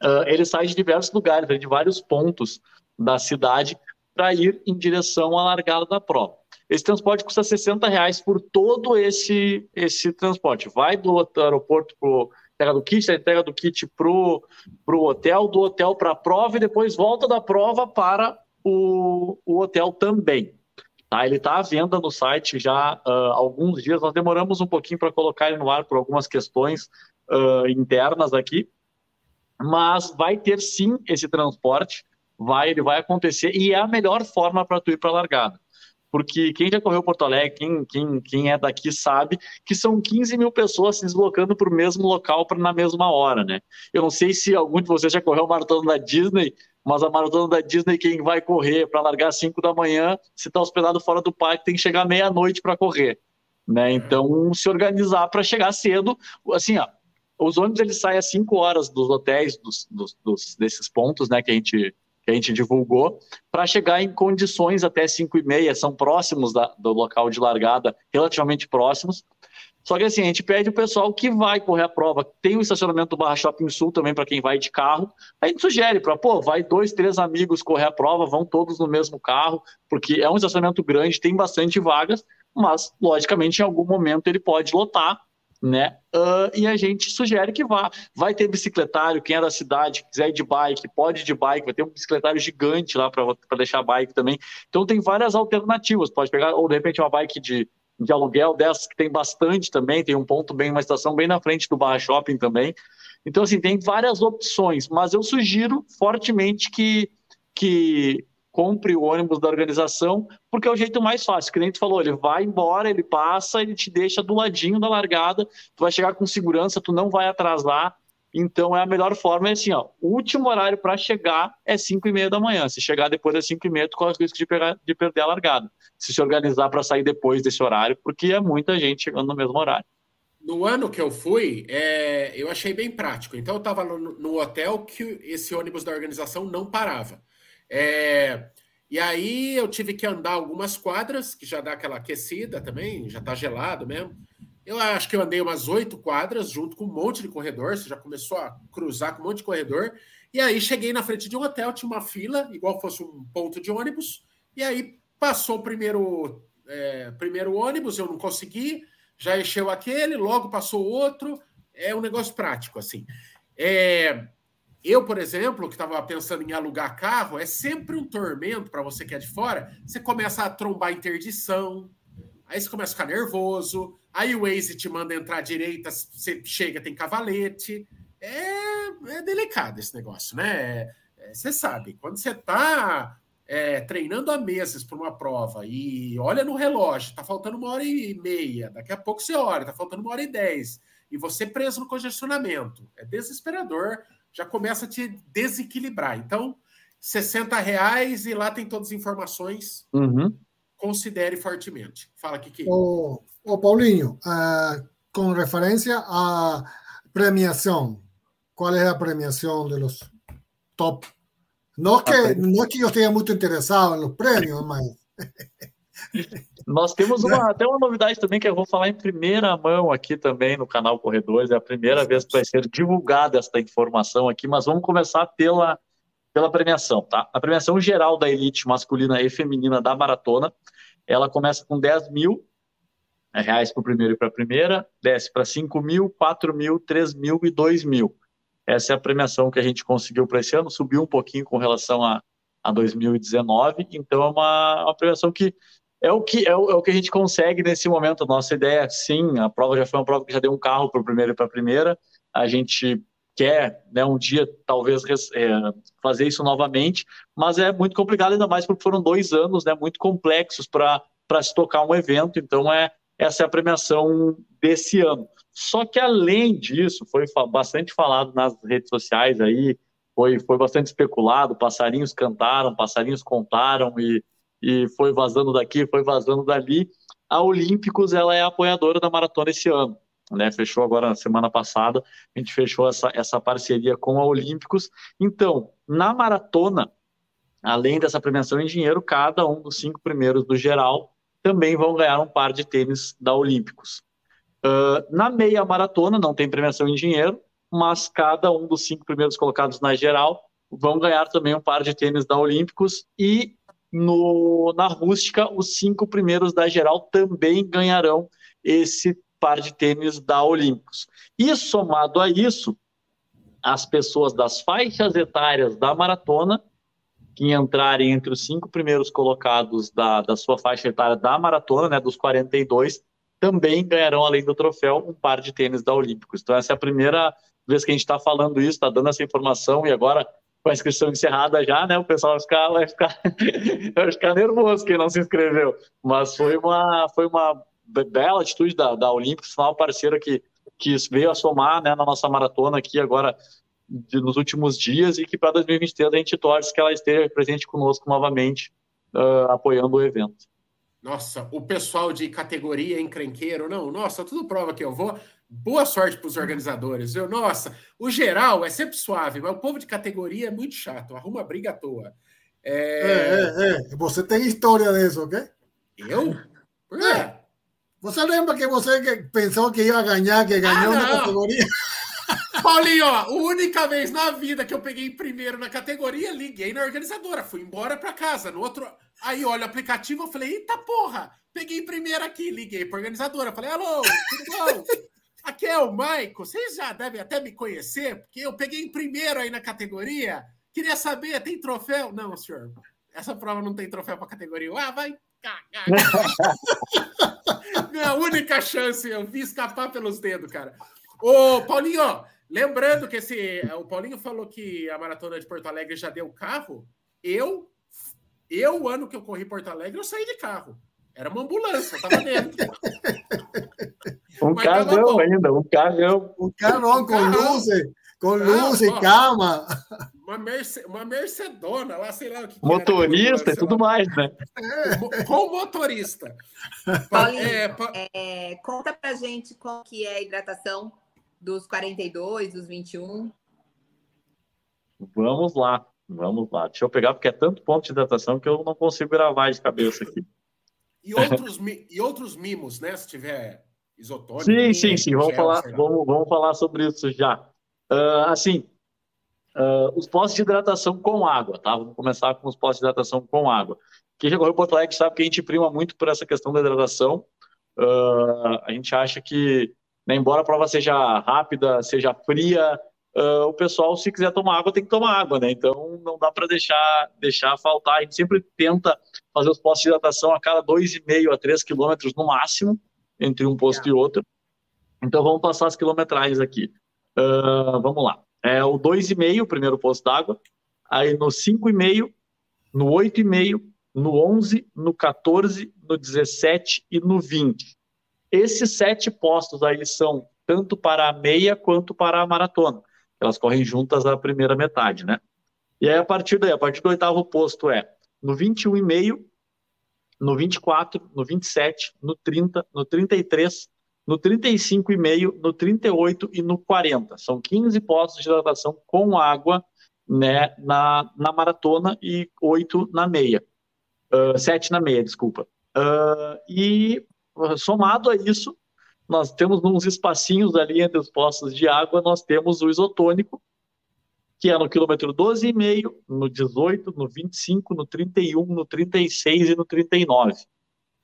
uh, ele sai de diversos lugares, de vários pontos da cidade para ir em direção à largada da prova. Esse transporte custa 60 reais por todo esse, esse transporte. Vai do aeroporto para entrega do kit, da entrega do kit para o hotel, do hotel para a prova e depois volta da prova para o, o hotel também. Tá, ele está à venda no site já uh, alguns dias. Nós demoramos um pouquinho para colocar ele no ar por algumas questões uh, internas aqui, mas vai ter sim esse transporte, vai, ele vai acontecer e é a melhor forma para tu ir para a largada. Porque quem já correu Porto Alegre, quem, quem, quem é daqui sabe que são 15 mil pessoas se deslocando para o mesmo local pra, na mesma hora, né? Eu não sei se algum de vocês já correu o maratona da Disney, mas a maratona da Disney, quem vai correr para largar às 5 da manhã, se está hospedado fora do parque, tem que chegar meia-noite para correr. Né? Então, se organizar para chegar cedo, assim, ó, os ônibus eles saem às 5 horas dos hotéis dos, dos, dos, desses pontos, né, que a gente que a gente divulgou, para chegar em condições até 5 e meia, são próximos da, do local de largada, relativamente próximos. Só que assim, a gente pede o pessoal que vai correr a prova. Tem o estacionamento do Barra Shopping Sul também para quem vai de carro. A gente sugere para, pô, vai dois, três amigos correr a prova, vão todos no mesmo carro, porque é um estacionamento grande, tem bastante vagas, mas logicamente em algum momento ele pode lotar né? Uh, e a gente sugere que vá. Vai ter bicicletário, quem é da cidade, quiser ir de bike, pode ir de bike, vai ter um bicicletário gigante lá para deixar bike também. Então tem várias alternativas. Pode pegar, ou de repente, uma bike de, de aluguel dessas que tem bastante também, tem um ponto bem, uma estação bem na frente do Barra Shopping também. Então, assim, tem várias opções, mas eu sugiro fortemente que, que compre o ônibus da organização, porque é o jeito mais fácil. Que nem tu falou, ele vai embora, ele passa, ele te deixa do ladinho da largada, tu vai chegar com segurança, tu não vai atrasar. Então é a melhor forma, é assim, ó, o último horário para chegar é 5 e meia da manhã. Se chegar depois das 5 e meia, tu corre o risco de, pegar, de perder a largada. Se se organizar para sair depois desse horário, porque é muita gente chegando no mesmo horário. No ano que eu fui, é, eu achei bem prático. Então eu estava no, no hotel que esse ônibus da organização não parava. É, e aí eu tive que andar algumas quadras, que já dá aquela aquecida também, já está gelado mesmo. Eu acho que eu andei umas oito quadras junto com um monte de corredor, você já começou a cruzar com um monte de corredor. E aí cheguei na frente de um hotel, tinha uma fila, igual fosse um ponto de ônibus. E aí passou o primeiro, é, primeiro ônibus, eu não consegui, já encheu aquele, logo passou outro. É um negócio prático, assim. É, eu, por exemplo, que estava pensando em alugar carro, é sempre um tormento para você que é de fora. Você começa a trombar interdição, aí você começa a ficar nervoso, aí o Waze te manda entrar à direita, você chega, tem cavalete. É, é delicado esse negócio, né? É, você sabe, quando você está é, treinando há meses para uma prova e olha no relógio, está faltando uma hora e meia, daqui a pouco você olha, está faltando uma hora e dez, e você preso no congestionamento. É desesperador já começa a te desequilibrar. Então, 60 reais e lá tem todas as informações. Uhum. Considere fortemente. Fala, Kiki. Ô, ô Paulinho, uh, com referência à premiação, qual é a premiação dos top? Não que, não que eu esteja muito interessado nos prêmios, mas. (laughs) Nós temos uma, até uma novidade também que eu vou falar em primeira mão aqui também no canal Corredores. É a primeira vez que vai ser divulgada esta informação aqui, mas vamos começar pela, pela premiação, tá? A premiação geral da elite masculina e feminina da maratona, ela começa com 10 mil reais para o primeiro e para a primeira, desce para 5 mil, 4 mil, 3 mil e 2 mil. Essa é a premiação que a gente conseguiu para esse ano, subiu um pouquinho com relação a, a 2019, então é uma, uma premiação que é o que é o, é o, que a gente consegue nesse momento. A nossa ideia, sim, a prova já foi uma prova que já deu um carro para o primeiro e para a primeira. A gente quer, né, um dia talvez é, fazer isso novamente, mas é muito complicado ainda mais porque foram dois anos, né, muito complexos para para se tocar um evento. Então é essa é a premiação desse ano. Só que além disso, foi bastante falado nas redes sociais aí, foi, foi bastante especulado, passarinhos cantaram, passarinhos contaram e, e foi vazando daqui, foi vazando dali. A Olímpicos ela é apoiadora da maratona esse ano. Né, fechou agora na semana passada, a gente fechou essa, essa parceria com a Olímpicos. Então, na maratona, além dessa premiação em dinheiro, cada um dos cinco primeiros do geral também vão ganhar um par de tênis da Olímpicos. Uh, na meia maratona, não tem premiação em dinheiro, mas cada um dos cinco primeiros colocados na geral vão ganhar também um par de tênis da Olímpicos e no, na rústica, os cinco primeiros da geral também ganharão esse par de tênis da Olímpicos. E somado a isso, as pessoas das faixas etárias da maratona que entrarem entre os cinco primeiros colocados da, da sua faixa etária da maratona, né, dos 42, também ganharão, além do troféu, um par de tênis da Olímpicos. Então, essa é a primeira vez que a gente está falando isso, está dando essa informação, e agora, com a inscrição encerrada já, né, o pessoal vai ficar, vai ficar, (laughs) vai ficar nervoso quem não se inscreveu. Mas foi uma, foi uma bela atitude da, da Olímpicos, uma parceira que, que veio a somar né, na nossa maratona aqui agora de, nos últimos dias e que para 2023 a gente torce que ela esteja presente conosco novamente, uh, apoiando o evento. Nossa, o pessoal de categoria encrenqueiro, não, nossa, tudo prova que eu vou. Boa sorte para os organizadores, viu? Nossa, o geral é sempre suave, mas o povo de categoria é muito chato, arruma briga à toa. É, é, é. é. Você tem história disso, ok? Eu? É. Você lembra que você pensou que ia ganhar, que ganhou ah, na categoria? (laughs) Paulinho, ó, a única vez na vida que eu peguei primeiro na categoria, liguei na organizadora, fui embora para casa. No outro, aí olha o aplicativo, eu falei, eita porra, peguei primeiro aqui, liguei para organizadora, falei, alô, tudo bom? (laughs) Aqui é o Maico, vocês já devem até me conhecer, porque eu peguei em primeiro aí na categoria. Queria saber, tem troféu? Não, senhor. Essa prova não tem troféu para categoria. Ah, vai cagar. (laughs) Minha única chance, eu vi escapar pelos dedos, cara. Ô, Paulinho, lembrando que esse, o Paulinho falou que a maratona de Porto Alegre já deu carro. Eu, eu, o ano que eu corri Porto Alegre, eu saí de carro. Era uma ambulância, eu tava dentro. (laughs) um Mas carrão ainda, um carrão. Um carrão com luz, com luz e cama. Uma, Merce, uma Mercedona, lá, sei lá o que. Motorista e tudo mais, né? É. Com motorista. (laughs) Paulinho, é, é, conta pra gente qual que é a hidratação dos 42, dos 21? Vamos lá, vamos lá. Deixa eu pegar, porque é tanto ponto de hidratação que eu não consigo gravar de cabeça aqui. E outros, e outros mimos, né? Se tiver isotônico. Sim, sim, sim. Vamos, gel, falar, vamos, vamos falar sobre isso já. Uh, assim, uh, os postos de hidratação com água, tá? Vamos começar com os postos de hidratação com água. Quem já correu Porto Alegre sabe que a gente prima muito por essa questão da hidratação. Uh, a gente acha que né? Embora a prova seja rápida, seja fria, uh, o pessoal, se quiser tomar água, tem que tomar água, né? Então não dá para deixar, deixar faltar. A gente sempre tenta fazer os postos de hidratação a cada 2,5 a 3 quilômetros no máximo, entre um posto é. e outro. Então vamos passar as quilometragens aqui. Uh, vamos lá. É o 2,5, o primeiro posto d'água. Aí no 5,5, no 8,5, no 11, no 14, no 17 e no 20. Esses sete postos aí são tanto para a meia quanto para a maratona. Elas correm juntas a primeira metade, né? E aí, a partir daí, a partir do oitavo posto é no 21,5, no 24, no 27, no 30, no 33, no 35,5, no 38 e no 40. São 15 postos de hidratação com água né, na, na maratona e 8 na meia. Uh, 7 na meia, desculpa. Uh, e somado a isso, nós temos uns espacinhos ali entre os postos de água, nós temos o isotônico, que é no quilômetro 12,5, no 18, no 25, no 31, no 36 e no 39.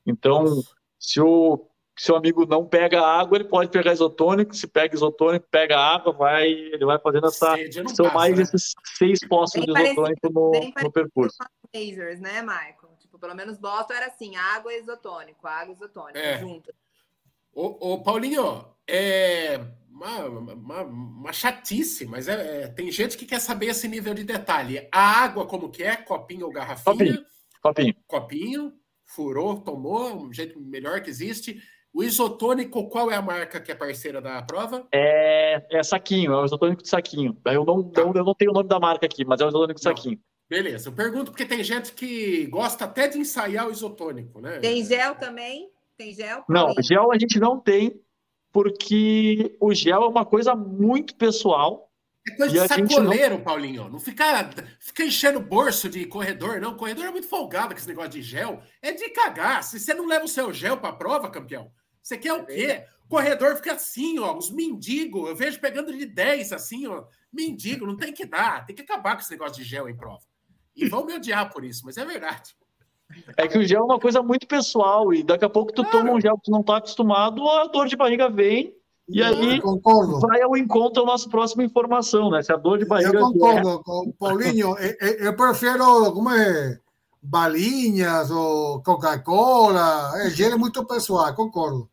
Então, se o seu amigo não pega água, ele pode pegar isotônico. Se pega isotônico, pega água, vai, ele vai fazendo essa. São passa, mais né? esses seis postos bem de isotônico no, no percurso. Lasers, né, Michael? Tipo, pelo menos Boston era assim, água e isotônico, água e isotônico, é. junto. Ô, ô, Paulinho, é uma, uma, uma chatice, mas é, é, tem gente que quer saber esse nível de detalhe. A água como que é? Copinho ou garrafinha? Copinho. Copinho. Copinho, furou, tomou, um jeito melhor que existe. O isotônico, qual é a marca que é parceira da prova? É, é saquinho, é o isotônico de saquinho. Eu não, tá. eu, eu não tenho o nome da marca aqui, mas é o isotônico de saquinho. Beleza, eu pergunto porque tem gente que gosta até de ensaiar o isotônico, né? Tem gel também? Tem gel? Não, gel a gente não tem, porque o gel é uma coisa muito pessoal. É coisa de sacoleiro, não... Paulinho. Não fica, fica enchendo bolso de corredor, não. Corredor é muito folgado com esse negócio de gel. É de cagar. Se você não leva o seu gel para a prova, campeão, você quer o quê? Corredor fica assim, ó, os mendigos. Eu vejo pegando de 10 assim, ó. Mendigo, não tem que dar. Tem que acabar com esse negócio de gel em prova. E vão me odiar por isso, mas é verdade. É que o gel é uma coisa muito pessoal e daqui a pouco tu claro. toma um gel que tu não tá acostumado, a dor de barriga vem e aí concordo. vai ao encontro a nossa próxima informação, né? Se a dor de barriga... Eu concordo, é... Paulinho. eu, eu prefiro, como é, balinhas ou Coca-Cola. É, gel é muito pessoal, concordo.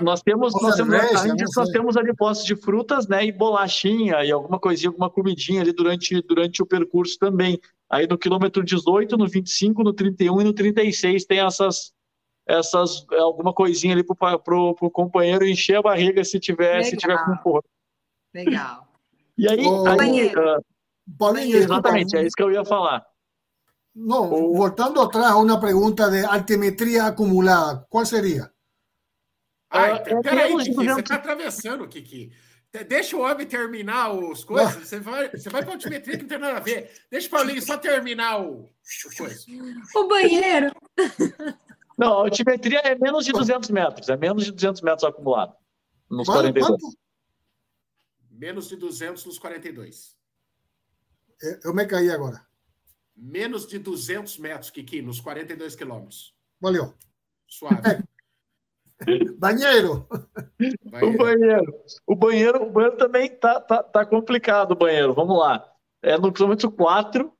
Nós temos, nós temos, a gente, nós temos ali postos de frutas, né, e bolachinha e alguma coisinha, alguma comidinha ali durante, durante o percurso também. Aí no quilômetro 18, no 25, no 31 e no 36 tem essas, essas alguma coisinha ali para o companheiro encher a barriga se tiver, se tiver com fome. Legal. E aí, o... aí uh, Paulinho, exatamente, é isso que eu ia falar. Não, voltando atrás a uma pergunta de altimetria acumulada, qual seria? Ai, uh, peraí, Kiki, você está atravessando, Kiki. Deixa o homem terminar os coisas. Você vai, você vai para altimetria que não tem nada a ver. Deixa o Paulinho só terminar o, o, o banheiro. Não, a altimetria é menos de 200 metros. É menos de 200 metros acumulado. Nos Quanto? 42. Menos de 200 nos 42. Eu me caí agora. Menos de 200 metros, Kiki, nos 42 quilômetros. Valeu. Suave. É. (laughs) Banheiro. O banheiro. O banheiro, o banheiro também tá, tá, tá complicado o banheiro. Vamos lá. É no quilômetro 4,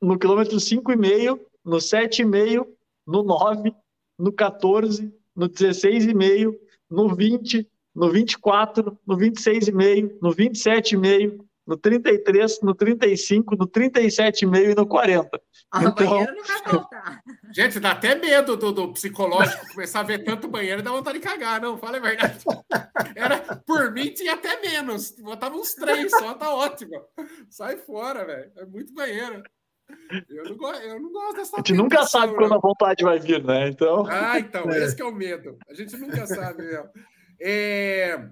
no quilômetro 5,5, no 7,5, no 9, no 14, no 16,5, no 20, no 24, no 26,5, no 27,5, no 33, no 35, no 37,5 e no 40. Ah, então... banheiro não vai faltar. (laughs) Gente, dá até medo do, do psicológico começar a ver tanto banheiro e dá vontade de cagar, não, fala a verdade. (laughs) Era, por mim, tinha até menos. Botava uns três só, tá ótimo. Sai fora, velho. É muito banheiro. Eu não, eu não gosto dessa A gente nunca sabe quando a vontade vai vir, né? Então... Ah, então, é. esse é o (laughs) medo. A gente nunca sabe mesmo. É...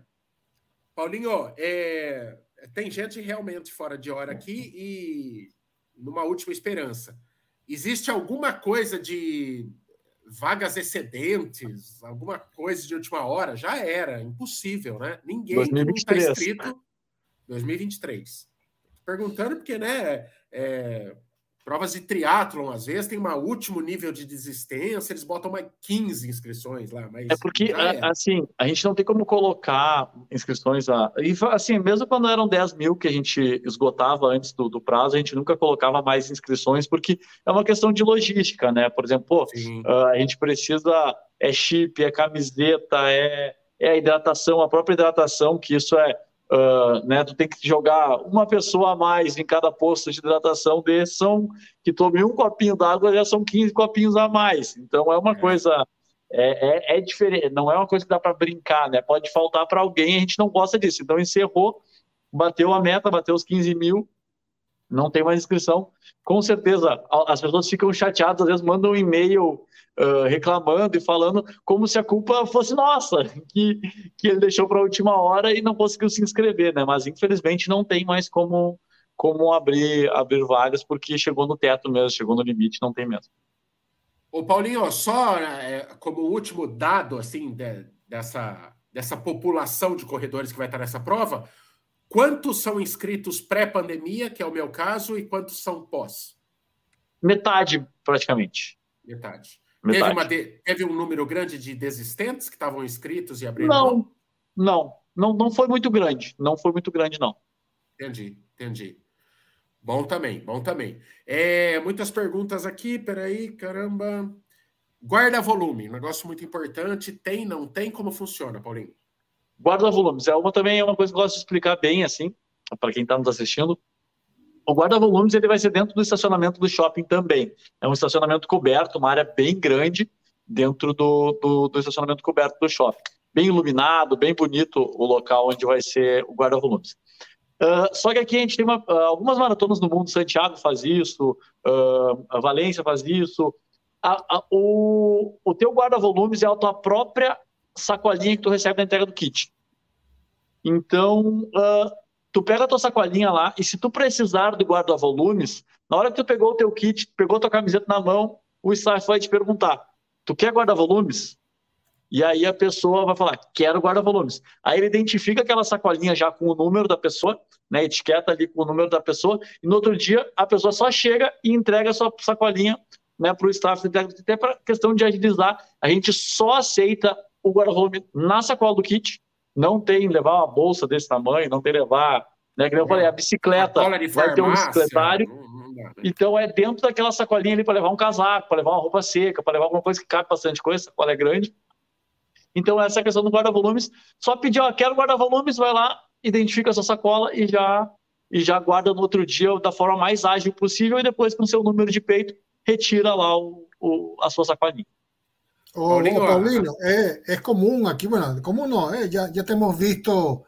Paulinho, é tem gente realmente fora de hora aqui e numa última esperança. Existe alguma coisa de vagas excedentes, alguma coisa de última hora? Já era, impossível, né? Ninguém 2023. está inscrito 2023. Perguntando porque, né? É, Provas de triatlon, às vezes, tem um último nível de desistência, eles botam mais 15 inscrições lá. Mas é porque, é. assim, a gente não tem como colocar inscrições. A... E, assim, mesmo quando eram 10 mil que a gente esgotava antes do, do, prazo, a gente nunca colocava mais inscrições, porque é uma questão de logística, né? Por exemplo, pô, a gente precisa. É chip, é camiseta, é, é a hidratação, a própria hidratação, que isso é Uh, né, tu tem que jogar uma pessoa a mais em cada posto de hidratação desse, são que tome um copinho d'água já são 15 copinhos a mais. Então é uma é. coisa é, é, é, diferente, não é uma coisa que dá para brincar, né? Pode faltar para alguém, a gente não gosta disso. Então encerrou, bateu a meta, bateu os 15 mil, não tem mais inscrição. Com certeza, as pessoas ficam chateadas, às vezes mandam um e-mail uh, reclamando e falando como se a culpa fosse nossa, (laughs) que, que ele deixou para a última hora e não conseguiu se inscrever, né? Mas infelizmente não tem mais como, como abrir, abrir vagas, porque chegou no teto mesmo, chegou no limite, não tem mesmo. Ô Paulinho, só é, como último dado assim de, dessa, dessa população de corredores que vai estar nessa prova, quantos são inscritos pré-pandemia, que é o meu caso, e quantos são pós? Metade, praticamente. Metade. Teve, uma de... Teve, um número grande de desistentes que estavam inscritos e abriram não, mão? Não, não, não foi muito grande. Não foi muito grande, não. Entendi, entendi. Bom também, bom também. É, muitas perguntas aqui, peraí, caramba. Guarda-volume, negócio muito importante. Tem, não tem? Como funciona, Paulinho? Guarda-volumes, é uma também é uma coisa que eu gosto de explicar bem, assim, para quem está nos assistindo. O guarda-volumes ele vai ser dentro do estacionamento do shopping também. É um estacionamento coberto, uma área bem grande, dentro do, do, do estacionamento coberto do shopping. Bem iluminado, bem bonito o local onde vai ser o guarda-volumes. Uh, só que aqui a gente tem uma, uh, algumas maratonas no mundo, Santiago faz isso, uh, Valência faz isso. A, a, o, o teu guarda-volumes é a tua própria sacolinha que tu recebe na entrega do kit. Então, tu pega a tua sacolinha lá e se tu precisar do guarda-volumes, na hora que tu pegou o teu kit, pegou a tua camiseta na mão, o staff vai te perguntar, tu quer guarda-volumes? E aí a pessoa vai falar, quero guarda-volumes. Aí ele identifica aquela sacolinha já com o número da pessoa, né, etiqueta ali com o número da pessoa, e no outro dia a pessoa só chega e entrega a sua sacolinha né, para o staff, até para questão de agilizar, a gente só aceita o guarda-volume na sacola do kit, não tem levar uma bolsa desse tamanho, não tem levar, né, que eu falei, a bicicleta. A vai ter um bicicletário, né? então é dentro daquela sacolinha ali para levar um casaco, para levar uma roupa seca, para levar alguma coisa que cabe bastante coisa, a sacola é grande, então, essa questão do guarda-volumes, só pedir, ó, quero guarda-volumes, vai lá, identifica a sua sacola e já, e já guarda no outro dia da forma mais ágil possível e depois, com seu número de peito, retira lá o, o a sua sacolinha. Oh, Paulino, Paulino é, é comum aqui, bueno, comum não, eh, já, já temos visto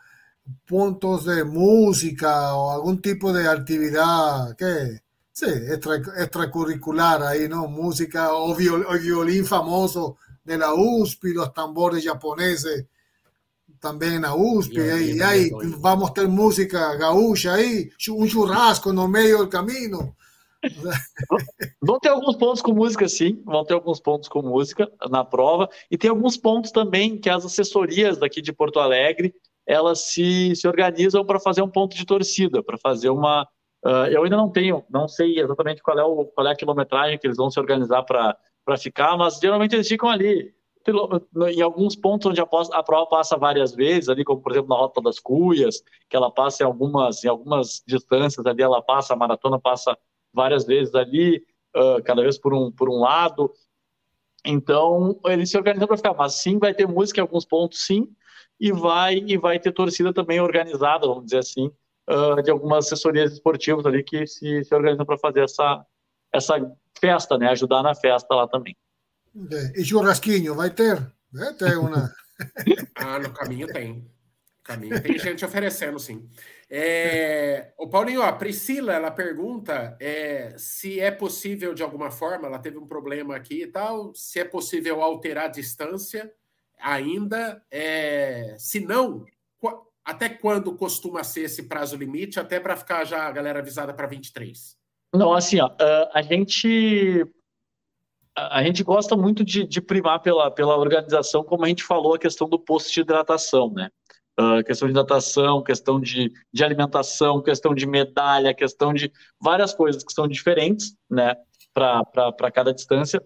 pontos de música ou algum tipo de atividade que sí, extra, extracurricular aí, não? Música ou, viol, ou violín famoso de la USP, los tambores japoneses también en la USP, y ahí vamos a tener música gaúcha aí, um churrasco no meio do caminho. Vão ter alguns pontos com música, sim. Vão ter alguns pontos com música na prova. E tem alguns pontos também que as assessorias daqui de Porto Alegre elas se, se organizam para fazer um ponto de torcida, para fazer uma. Uh, eu ainda não tenho, não sei exatamente qual é, o, qual é a quilometragem que eles vão se organizar para ficar, mas geralmente eles ficam ali. Em alguns pontos onde a, a prova passa várias vezes, ali como por exemplo na Rota das Cuias, que ela passa em algumas, em algumas distâncias ali, ela passa, a maratona passa várias vezes ali, uh, cada vez por um, por um lado. Então, eles se organizam para ficar, mas sim, vai ter música em alguns pontos, sim, e vai, e vai ter torcida também organizada, vamos dizer assim, uh, de algumas assessorias esportivas ali que se, se organizam para fazer essa, essa festa, né? Ajudar na festa lá também. E churrasquinho, vai ter? É, tem uma... (laughs) ah, no caminho tem. Caminho tem gente oferecendo, sim. É, o Paulinho, a Priscila, ela pergunta é, se é possível de alguma forma, ela teve um problema aqui e tal, se é possível alterar a distância ainda, é, se não, até quando costuma ser esse prazo limite, até para ficar já a galera avisada para 23? Não, assim, ó, a gente a gente gosta muito de, de, primar pela, pela organização, como a gente falou, a questão do posto de hidratação, né? Uh, questão de hidratação, questão de, de alimentação, questão de medalha, questão de várias coisas que são diferentes, né, para cada distância.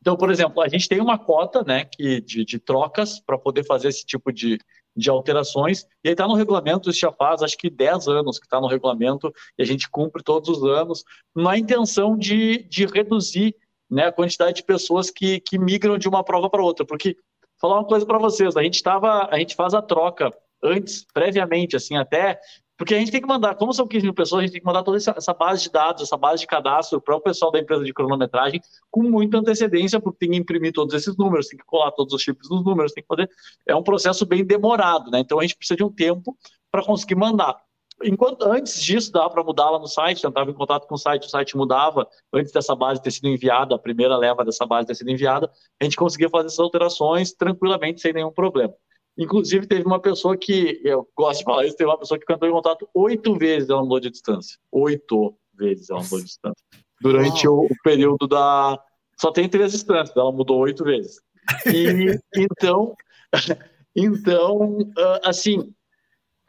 Então, por exemplo, a gente tem uma cota, né, que, de, de trocas para poder fazer esse tipo de, de alterações, e aí está no regulamento, isso já faz acho que 10 anos que está no regulamento, e a gente cumpre todos os anos, na intenção de, de reduzir né, a quantidade de pessoas que, que migram de uma prova para outra, porque, falar uma coisa para vocês, a gente, estava a gente faz a troca antes, previamente, assim, até porque a gente tem que mandar, como são 15 mil pessoas, a gente tem que mandar toda essa, base de dados, essa base de cadastro para o pessoal da empresa de cronometragem com muita antecedência, porque tem que imprimir todos esses números, tem que colar todos os chips nos números, tem que fazer. É um processo bem demorado, né? Então a gente precisa de um tempo para conseguir mandar. Enquanto antes disso dava para mudar lá no site, eu estava em contato com o site, o site mudava antes dessa base ter sido enviada, a primeira leva dessa base ter sido enviada, a gente conseguia fazer essas alterações tranquilamente sem nenhum problema. Inclusive, teve uma pessoa que, eu gosto de falar isso, teve uma pessoa que cantou em contato oito vezes ela mudou de distância. Oito vezes ela mudou de distância. Durante o, o, período da. Só tem três distâncias, ela mudou oito vezes. E (laughs) então, (laughs) então, ah, assim,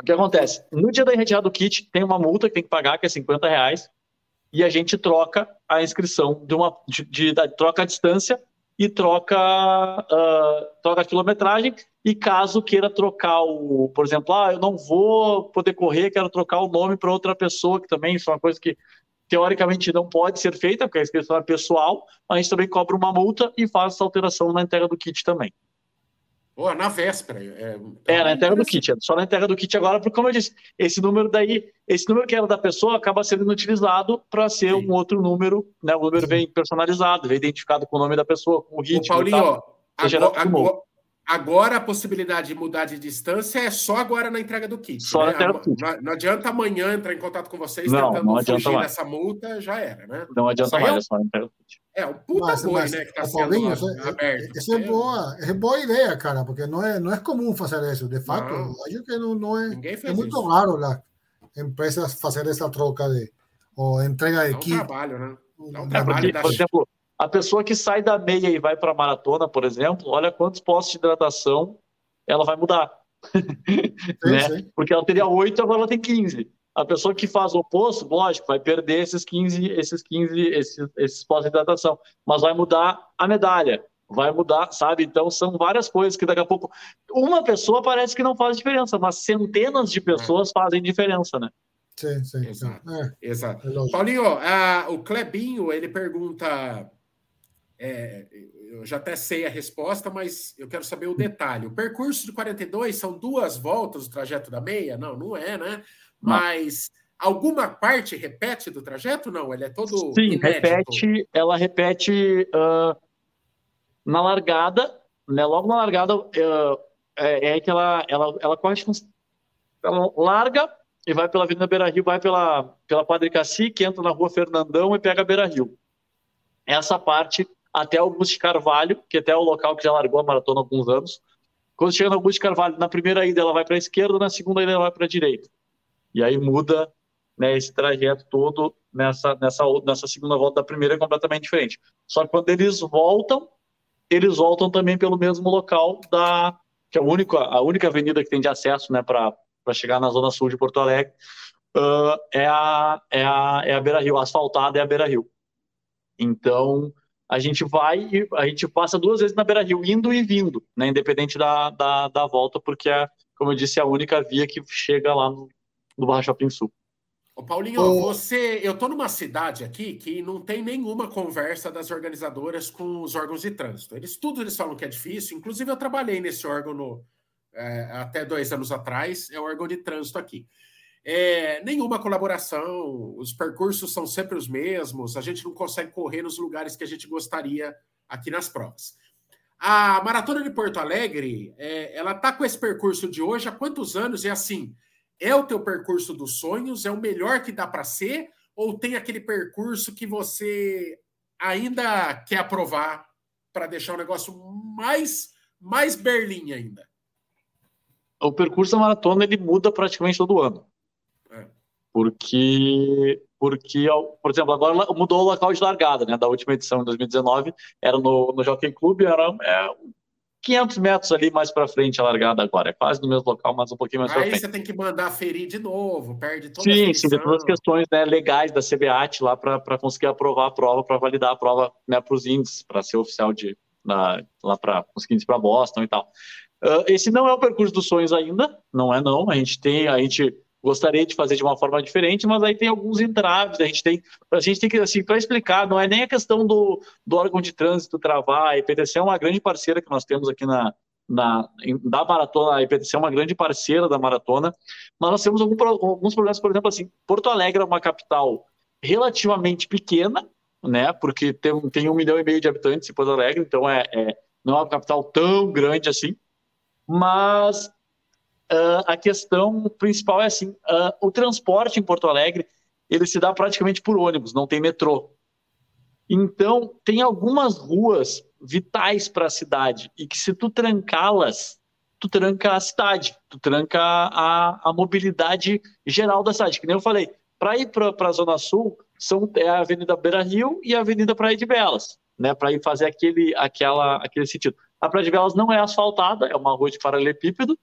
o que acontece? No dia da retirada do kit, tem uma multa que tem que pagar, que é 50 reais, e a gente troca a inscrição de uma de, de, de troca a distância e troca, uh, troca a quilometragem. E caso queira trocar o, por exemplo, ah, eu não vou poder correr, quero trocar o nome para outra pessoa, que também isso é uma coisa que teoricamente não pode ser feita, porque a inscrição é pessoal, a gente também cobra uma multa e faz essa alteração na entrega do kit também. Na véspera. É, então, é, na entrega do kit. Só na entrega do kit agora, porque, como eu disse, esse número daí, esse número que era da pessoa acaba sendo utilizado para ser Sim. um outro número, né? O número Sim. vem personalizado, vem identificado com o nome da pessoa, com o ritmo. Ô, Paulinho, ó, agora, agora, agora, a possibilidade de mudar de distância é só agora na entrega do kit. Só né? na entrega do kit. Não, não, adianta amanhã entrar em contato com vocês não, tentando não adianta fugir mais. dessa multa, já era, né? Não adianta mais, é só na entrega do kit. É, o puta mas, boi, mas, né, que está sendo Paulinho, aberto. Essa é boa, é boa ideia, cara, porque não é, não é comum fazer isso. De fato, não. acho que não, não é. É muito isso. raro as empresas fazer essa troca de ou entrega de Dá um kit. trabalho, né? Dá um é trabalho. Porque, por exemplo, a pessoa que sai da meia e vai para a maratona, por exemplo, olha quantos postos de hidratação ela vai mudar. (laughs) Sim, né? Sim. Porque ela teria oito, agora ela tem 15. A pessoa que faz o oposto, lógico, vai perder esses 15, esses 15, esses, esses postos de hidratação, mas vai mudar a medalha, vai mudar, sabe? Então são várias coisas que daqui a pouco uma pessoa parece que não faz diferença, mas centenas de pessoas é. fazem diferença, né? Sim, sim. Exato. É, Exato. É Paulinho, a, o Clebinho, ele pergunta. É, eu já até sei a resposta, mas eu quero saber o detalhe. O percurso de 42 são duas voltas o trajeto da meia? Não, não é, né? Mas alguma parte repete do trajeto? Não, ele é todo. Sim, inédito. repete. Ela repete uh, na largada, né? Logo na largada uh, é, é, que ela, ela, ela corre. Ela larga e vai pela Avenida Beira Rio, vai pela, pela Padre Cacique, entra na Rua Fernandão e pega Beira Rio. Essa parte até Augusto de Carvalho, que até é o local que já largou a maratona há alguns anos. Quando chega no Augusto de Carvalho, na primeira ida ela vai para a esquerda, na segunda ida ela vai para a direita. E aí muda né, esse trajeto todo nessa, nessa, nessa segunda volta da primeira é completamente diferente. Só que quando eles voltam, eles voltam também pelo mesmo local da que é a única, a única avenida que tem de acesso né, para chegar na zona sul de Porto Alegre uh, é, a, é, a, é a Beira Rio, asfaltada é a Beira Rio. Então a gente vai e a gente passa duas vezes na Beira Rio, indo e vindo, né, independente da, da, da volta, porque é, como eu disse, é a única via que chega lá no, do Barra Shopping Sul. Ô Paulinho, Ô... você, eu tô numa cidade aqui que não tem nenhuma conversa das organizadoras com os órgãos de trânsito. Eles tudo eles falam que é difícil. Inclusive eu trabalhei nesse órgão no, é, até dois anos atrás. É o órgão de trânsito aqui. É, nenhuma colaboração. Os percursos são sempre os mesmos. A gente não consegue correr nos lugares que a gente gostaria aqui nas provas. A maratona de Porto Alegre, é, ela tá com esse percurso de hoje há quantos anos? E assim, é o teu percurso dos sonhos? É o melhor que dá para ser? Ou tem aquele percurso que você ainda quer aprovar para deixar o negócio mais, mais Berlim ainda? O percurso da maratona ele muda praticamente todo ano. É. Porque, porque, por exemplo, agora mudou o local de largada, né? Da última edição, em 2019, era no, no Jockey Club, era é, 500 metros ali mais para frente a largada agora. É quase no mesmo local, mas um pouquinho mais para frente. Aí você tem que mandar ferir de novo, perde toda sim, a Sim, tem todas as questões né, legais da CBAT lá para conseguir aprovar a prova, para validar a prova né, para os índices, para ser oficial de na, lá para os índices para Boston e tal. Uh, esse não é o percurso dos sonhos ainda, não é não. A gente tem, a gente gostaria de fazer de uma forma diferente, mas aí tem alguns entraves, a gente tem, a gente tem que, assim, para explicar, não é nem a questão do, do órgão de trânsito travar, a IPTC é uma grande parceira que nós temos aqui na, na, da maratona, a IPTC é uma grande parceira da maratona, mas nós temos algum, alguns problemas, por exemplo, assim, Porto Alegre é uma capital relativamente pequena, né, porque tem, tem um milhão e meio de habitantes em Porto Alegre, então é, é não é uma capital tão grande assim, mas uh, a questão principal é assim: uh, o transporte em Porto Alegre ele se dá praticamente por ônibus, não tem metrô. Então, tem algumas ruas vitais para a cidade e que se tu trancá-las, tu tranca a cidade, tu tranca a, a mobilidade geral da cidade. Que nem eu falei, para ir para a Zona Sul, são, é a Avenida Beira Rio e a Avenida Praia de Belas, né, para ir fazer aquele, aquela, aquele sentido. A Praia de Belas não é asfaltada, é uma rua de paralelepípedo,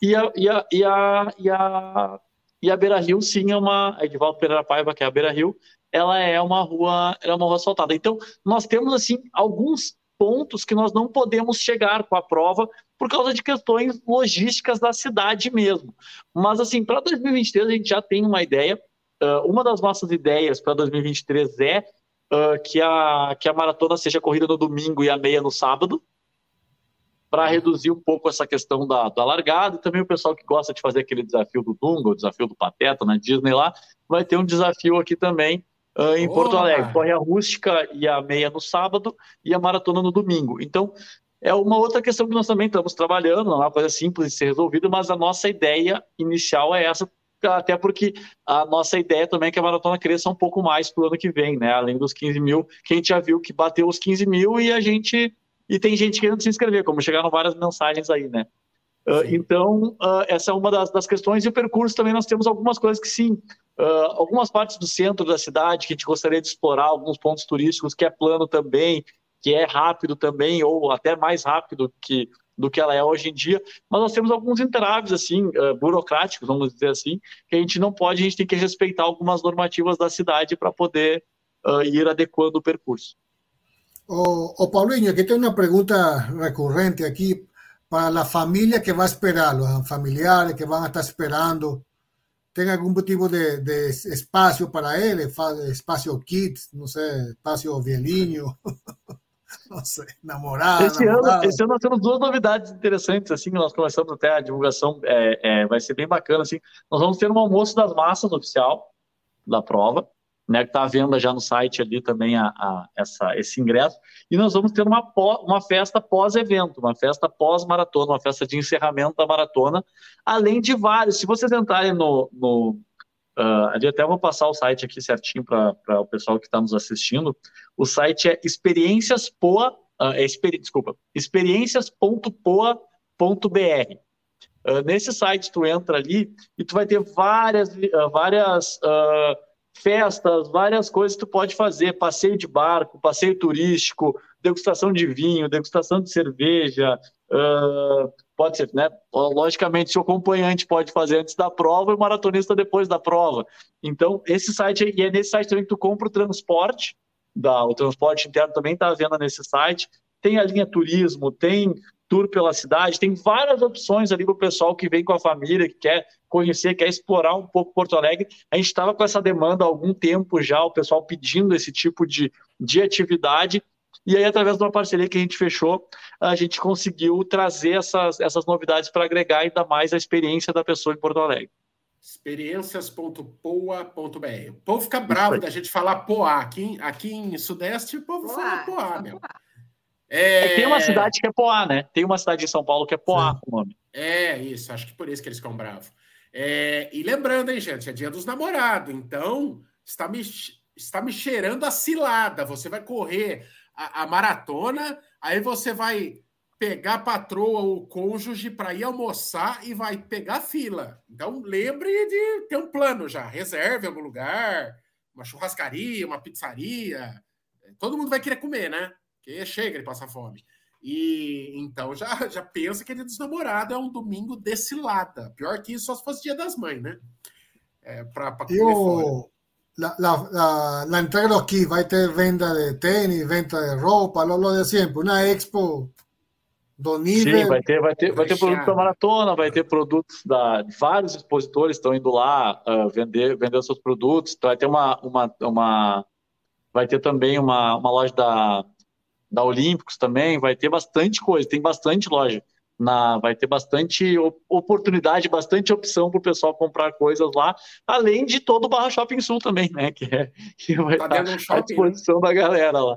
e a, e a, e a, e a, e a Beira Rio, sim, é uma. A Edivaldo Pereira Paiva, que é a Beira Rio, ela é uma rua, ela é uma rua asfaltada. Então, nós temos, assim, alguns pontos que nós não podemos chegar com a prova por causa de questões logísticas da cidade mesmo. Mas, assim, para 2023 a gente já tem uma ideia. Uh, uma das nossas ideias para 2023 é uh, que, a, que a maratona seja corrida no domingo e a meia no sábado para reduzir um pouco essa questão da, da largada. E também o pessoal que gosta de fazer aquele desafio do Dunga, o desafio do Pateta na Disney lá, vai ter um desafio aqui também uh, em Porto Alegre. Corre a rústica e a meia no sábado e a maratona no domingo. Então, é uma outra questão que nós também estamos trabalhando, não é uma coisa simples de ser resolvida, mas a nossa ideia inicial é essa, até porque a nossa ideia também é que a maratona cresça um pouco mais para o ano que vem, né? Além dos 15 mil, que a gente já viu que bateu os 15 mil e a gente e tem gente querendo se inscrever, como chegaram várias mensagens aí, né? Uh, então, uh, essa é uma das, das, questões. E o percurso também nós temos algumas coisas que sim, uh, algumas partes do centro da cidade que a gente gostaria de explorar, alguns pontos turísticos que é plano também, que é rápido também, ou até mais rápido que, do que ela é hoje em dia. Mas nós temos alguns entraves, assim, burocráticos, vamos dizer assim, que a gente não pode, a gente tem que respeitar algumas normativas da cidade para poder ir adequando o percurso. O, o Paulinho, aquí tengo una pregunta recurrente aquí para la familia que va a esperar, los familiares que van a estar esperando, ¿tenga algún tipo de, de espacio para él, espacio kids, no sé, espacio violiño, não sei. Esse, Ano, esse ano nós temos duas novidades interessantes, assim, nós começamos até a divulgação, é, é, vai ser bem bacana, assim, nós vamos ter um almoço das massas oficial da prova, né, que está à venda já no site ali também a, a, essa, esse ingresso. E nós vamos ter uma, uma festa pós-evento, uma festa pós-maratona, uma festa de encerramento da maratona, além de vários. Se vocês entrarem no. no uh, ali até vou passar o site aqui certinho para o pessoal que está nos assistindo. O site é experiênciaspoa, uh, é, experi, desculpa, experiências.poa.br. Uh, nesse site tu entra ali e tu vai ter várias, várias festas, várias coisas que tu pode fazer, passeio de barco, passeio turístico, degustação de vinho, degustação de cerveja, uh, pode ser, né? Logicamente, o acompanhante pode fazer antes da prova e o maratonista depois da prova. Então, esse site, e é nesse site também que tu compra o transporte, da, o transporte interno também está à venda nesse site, tem a linha turismo, tem tour pela cidade, tem várias opções ali para o pessoal que vem com a família, que quer conhecer, quer explorar um pouco Porto Alegre. A gente estava com essa demanda há algum tempo já, o pessoal pedindo esse tipo de, de atividade. E aí, através de uma parceria que a gente fechou, a gente conseguiu trazer essas, essas novidades para agregar ainda mais a experiência da pessoa em Porto Alegre. Experiências.poa.br. O povo fica bravo da gente falar Poá. Aqui, aqui em Sudeste, o povo Poá, fala Poá, meu. Poá. É... Tem uma cidade que é Poá, né? Tem uma cidade em São Paulo que é Poá o nome. É, isso. Acho que por isso que eles ficam bravos. É... E lembrando, hein, gente, é dia dos namorados. Então, está me, está me cheirando a cilada. Você vai correr a, a maratona, aí você vai pegar a patroa ou cônjuge para ir almoçar e vai pegar fila. Então, lembre de ter um plano já. Reserve algum lugar, uma churrascaria, uma pizzaria. Todo mundo vai querer comer, né? Porque chega de passar fome. E então já, já pensa que ele dos namorados é um domingo descilada. Pior que isso, só se fosse dia das mães, né? É, para comer Eu, fora. La, la, la, la entrega aqui vai ter venda de tênis, venda de roupa, lo, lo de sempre. Uma expo do nível. Sim, vai ter, vai ter, vai ter produto da maratona, vai ter produtos da. Vários expositores estão indo lá uh, vender, vender seus produtos. Vai ter uma, uma, uma. Vai ter também uma, uma loja da da Olímpicos também, vai ter bastante coisa, tem bastante loja. Na, vai ter bastante oportunidade, bastante opção para o pessoal comprar coisas lá, além de todo o Barra Shopping Sul também, né? Que, é, que vai tá estar um shopping, à disposição né? da galera lá.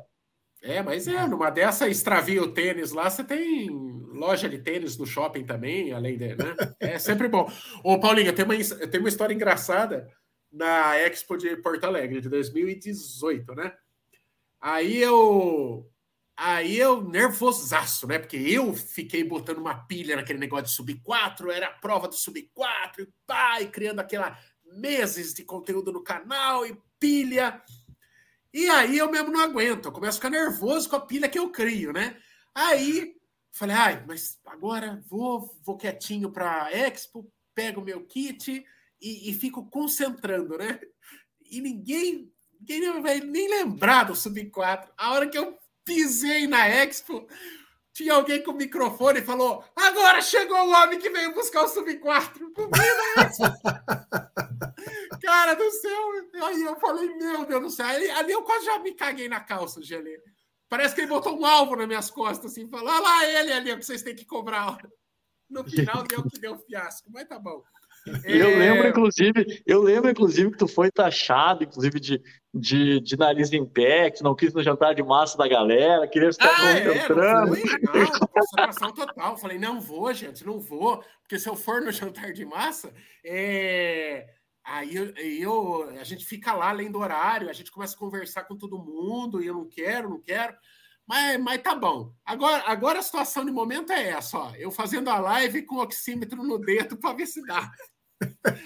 É, mas é, numa dessa extravia o tênis lá, você tem loja de tênis no shopping também, além de, né? É sempre bom. Ô, Paulinho, tem uma, tem uma história engraçada na Expo de Porto Alegre, de 2018, né? Aí eu Aí eu nervosaço, né? Porque eu fiquei botando uma pilha naquele negócio de sub 4, era a prova do sub 4, e pai, criando aquela meses de conteúdo no canal e pilha. E aí eu mesmo não aguento, eu começo a ficar nervoso com a pilha que eu crio, né? Aí falei, ai, mas agora vou, vou quietinho para Expo, pego meu kit e, e, fico concentrando, né? E ninguém, ninguém vai nem lembrar do Sub 4. A hora que eu pisei na Expo, tinha alguém com o microfone e falou: Agora chegou o homem que veio buscar o Sub-4 no meio da Expo. Cara do céu. Aí eu falei: Meu Deus do céu. Ali, ali eu quase já me caguei na calça, Gelê. Parece que ele botou um alvo nas minhas costas, assim, falou: olha lá ele ali, que vocês têm que cobrar. No (laughs) final deu que deu fiasco, mas tá bom. Eu é... lembro, inclusive, eu lembro, inclusive, que tu foi taxado, inclusive, de, de, de nariz em pé, que tu não quis no jantar de massa da galera, queria ficar ah. É, não, não, (laughs) concentração total. Falei, não vou, gente, não vou, porque se eu for no jantar de massa, é... aí eu, eu, a gente fica lá além do horário, a gente começa a conversar com todo mundo, e eu não quero, não quero. Mas, mas tá bom. Agora, agora a situação de momento é essa, ó. Eu fazendo a live com o oxímetro no dedo para ver se dá.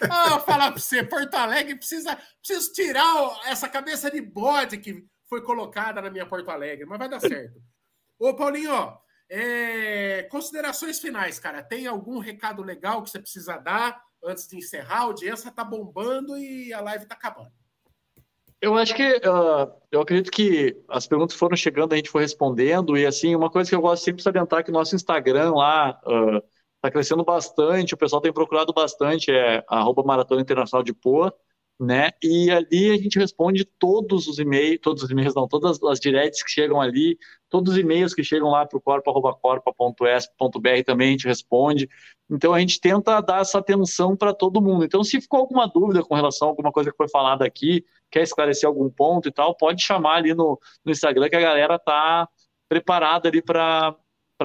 Ah, falar para você, Porto Alegre precisa, precisa tirar essa cabeça de bode que foi colocada na minha Porto Alegre, mas vai dar certo. Ô, Paulinho, ó, é, considerações finais, cara. Tem algum recado legal que você precisa dar antes de encerrar? A audiência tá bombando e a live tá acabando. Eu acho que uh, eu acredito que as perguntas foram chegando, a gente foi respondendo, e assim, uma coisa que eu gosto sempre de salientar é que o nosso Instagram lá está crescendo bastante, o pessoal tem procurado bastante, é arroba Maratona Internacional de Poa, né? E ali a gente responde todos os e-mails, todos os e-mails, não, todas as directs que chegam ali, todos os e-mails que chegam lá para o corpo.corpa.es.br também a gente responde. Então a gente tenta dar essa atenção para todo mundo. Então, se ficou alguma dúvida com relação a alguma coisa que foi falada aqui, quer esclarecer algum ponto e tal, pode chamar ali no, no Instagram que a galera tá preparada ali para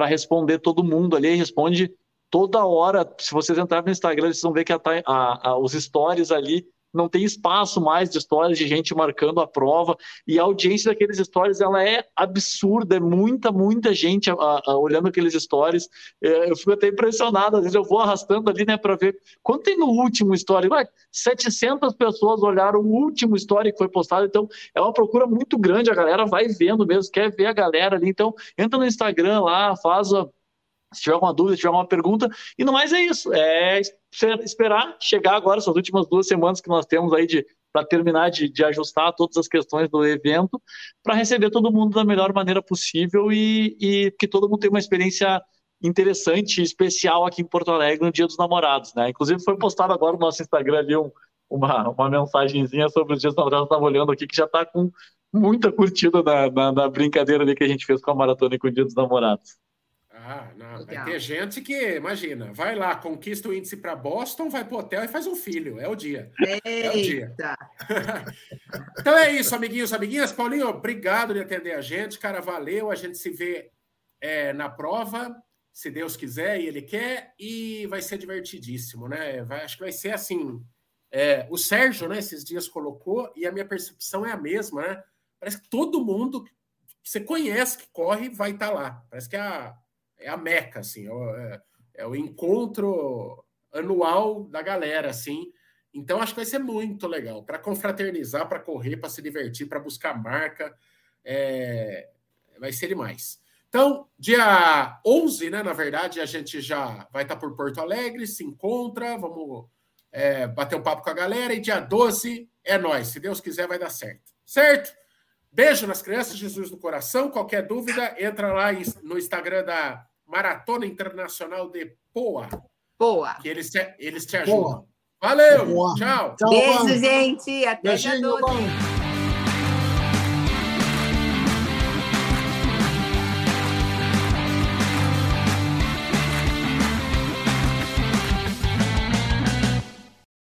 responder todo mundo ali, responde toda hora. Se vocês entrarem no Instagram, vocês vão ver que a, a, os stories ali não tem espaço mais de histórias de gente marcando a prova e a audiência daqueles stories ela é absurda, é muita, muita gente a, a, olhando aqueles stories. É, eu fico até impressionado, às vezes eu vou arrastando ali, né, para ver quanto tem no último story. Ué, 700 pessoas olharam o último story que foi postado, então é uma procura muito grande, a galera vai vendo mesmo, quer ver a galera ali, então entra no Instagram lá, faz a se tiver alguma dúvida, se tiver alguma pergunta. E no mais é isso. É esperar chegar agora, essas últimas duas semanas que nós temos aí de para terminar de, de, ajustar todas as questões do evento, para receber todo mundo da melhor maneira possível e, e que todo mundo tenha uma experiência interessante especial aqui em Porto Alegre no Dia dos Namorados, né? Inclusive foi postado agora no nosso Instagram ali um, uma, uma mensagenzinha sobre os Dias dos Namorados, estava olhando aqui, que já está com muita curtida na, na, na, brincadeira ali que a gente fez com a maratona e com o Dia dos Namorados. Ah, não. Vai ter gente que, imagina, vai lá, conquista o índice para Boston, vai para o hotel e faz um filho. É o dia. Eita. É o dia. (laughs) então é isso, amiguinhos, amiguinhas. Paulinho, obrigado de atender a gente, cara. Valeu. A gente se vê é, na prova, se Deus quiser e Ele quer, e vai ser divertidíssimo, né? Vai, acho que vai ser assim. É, o Sérgio, né, esses dias colocou, e a minha percepção é a mesma, né? Parece que todo mundo que você conhece que corre vai estar tá lá. Parece que é a é a meca, assim, é, é, o encontro anual da galera, assim. Então acho que vai ser muito legal para confraternizar, para correr, para se divertir, para buscar marca, é, vai ser demais. Então, dia 11, né, na verdade, a gente já vai estar tá por Porto Alegre, se encontra, vamos é, bater um papo com a galera, e dia 12 é nós, se Deus quiser vai dar certo. Certo? Beijo nas crianças, Jesus no coração. Qualquer dúvida, entra lá no Instagram da Maratona Internacional de Poa. Poa. Que eles te, eles te ajudam. Valeu, Boa. tchau. Beijo, gente. Até Beijinho,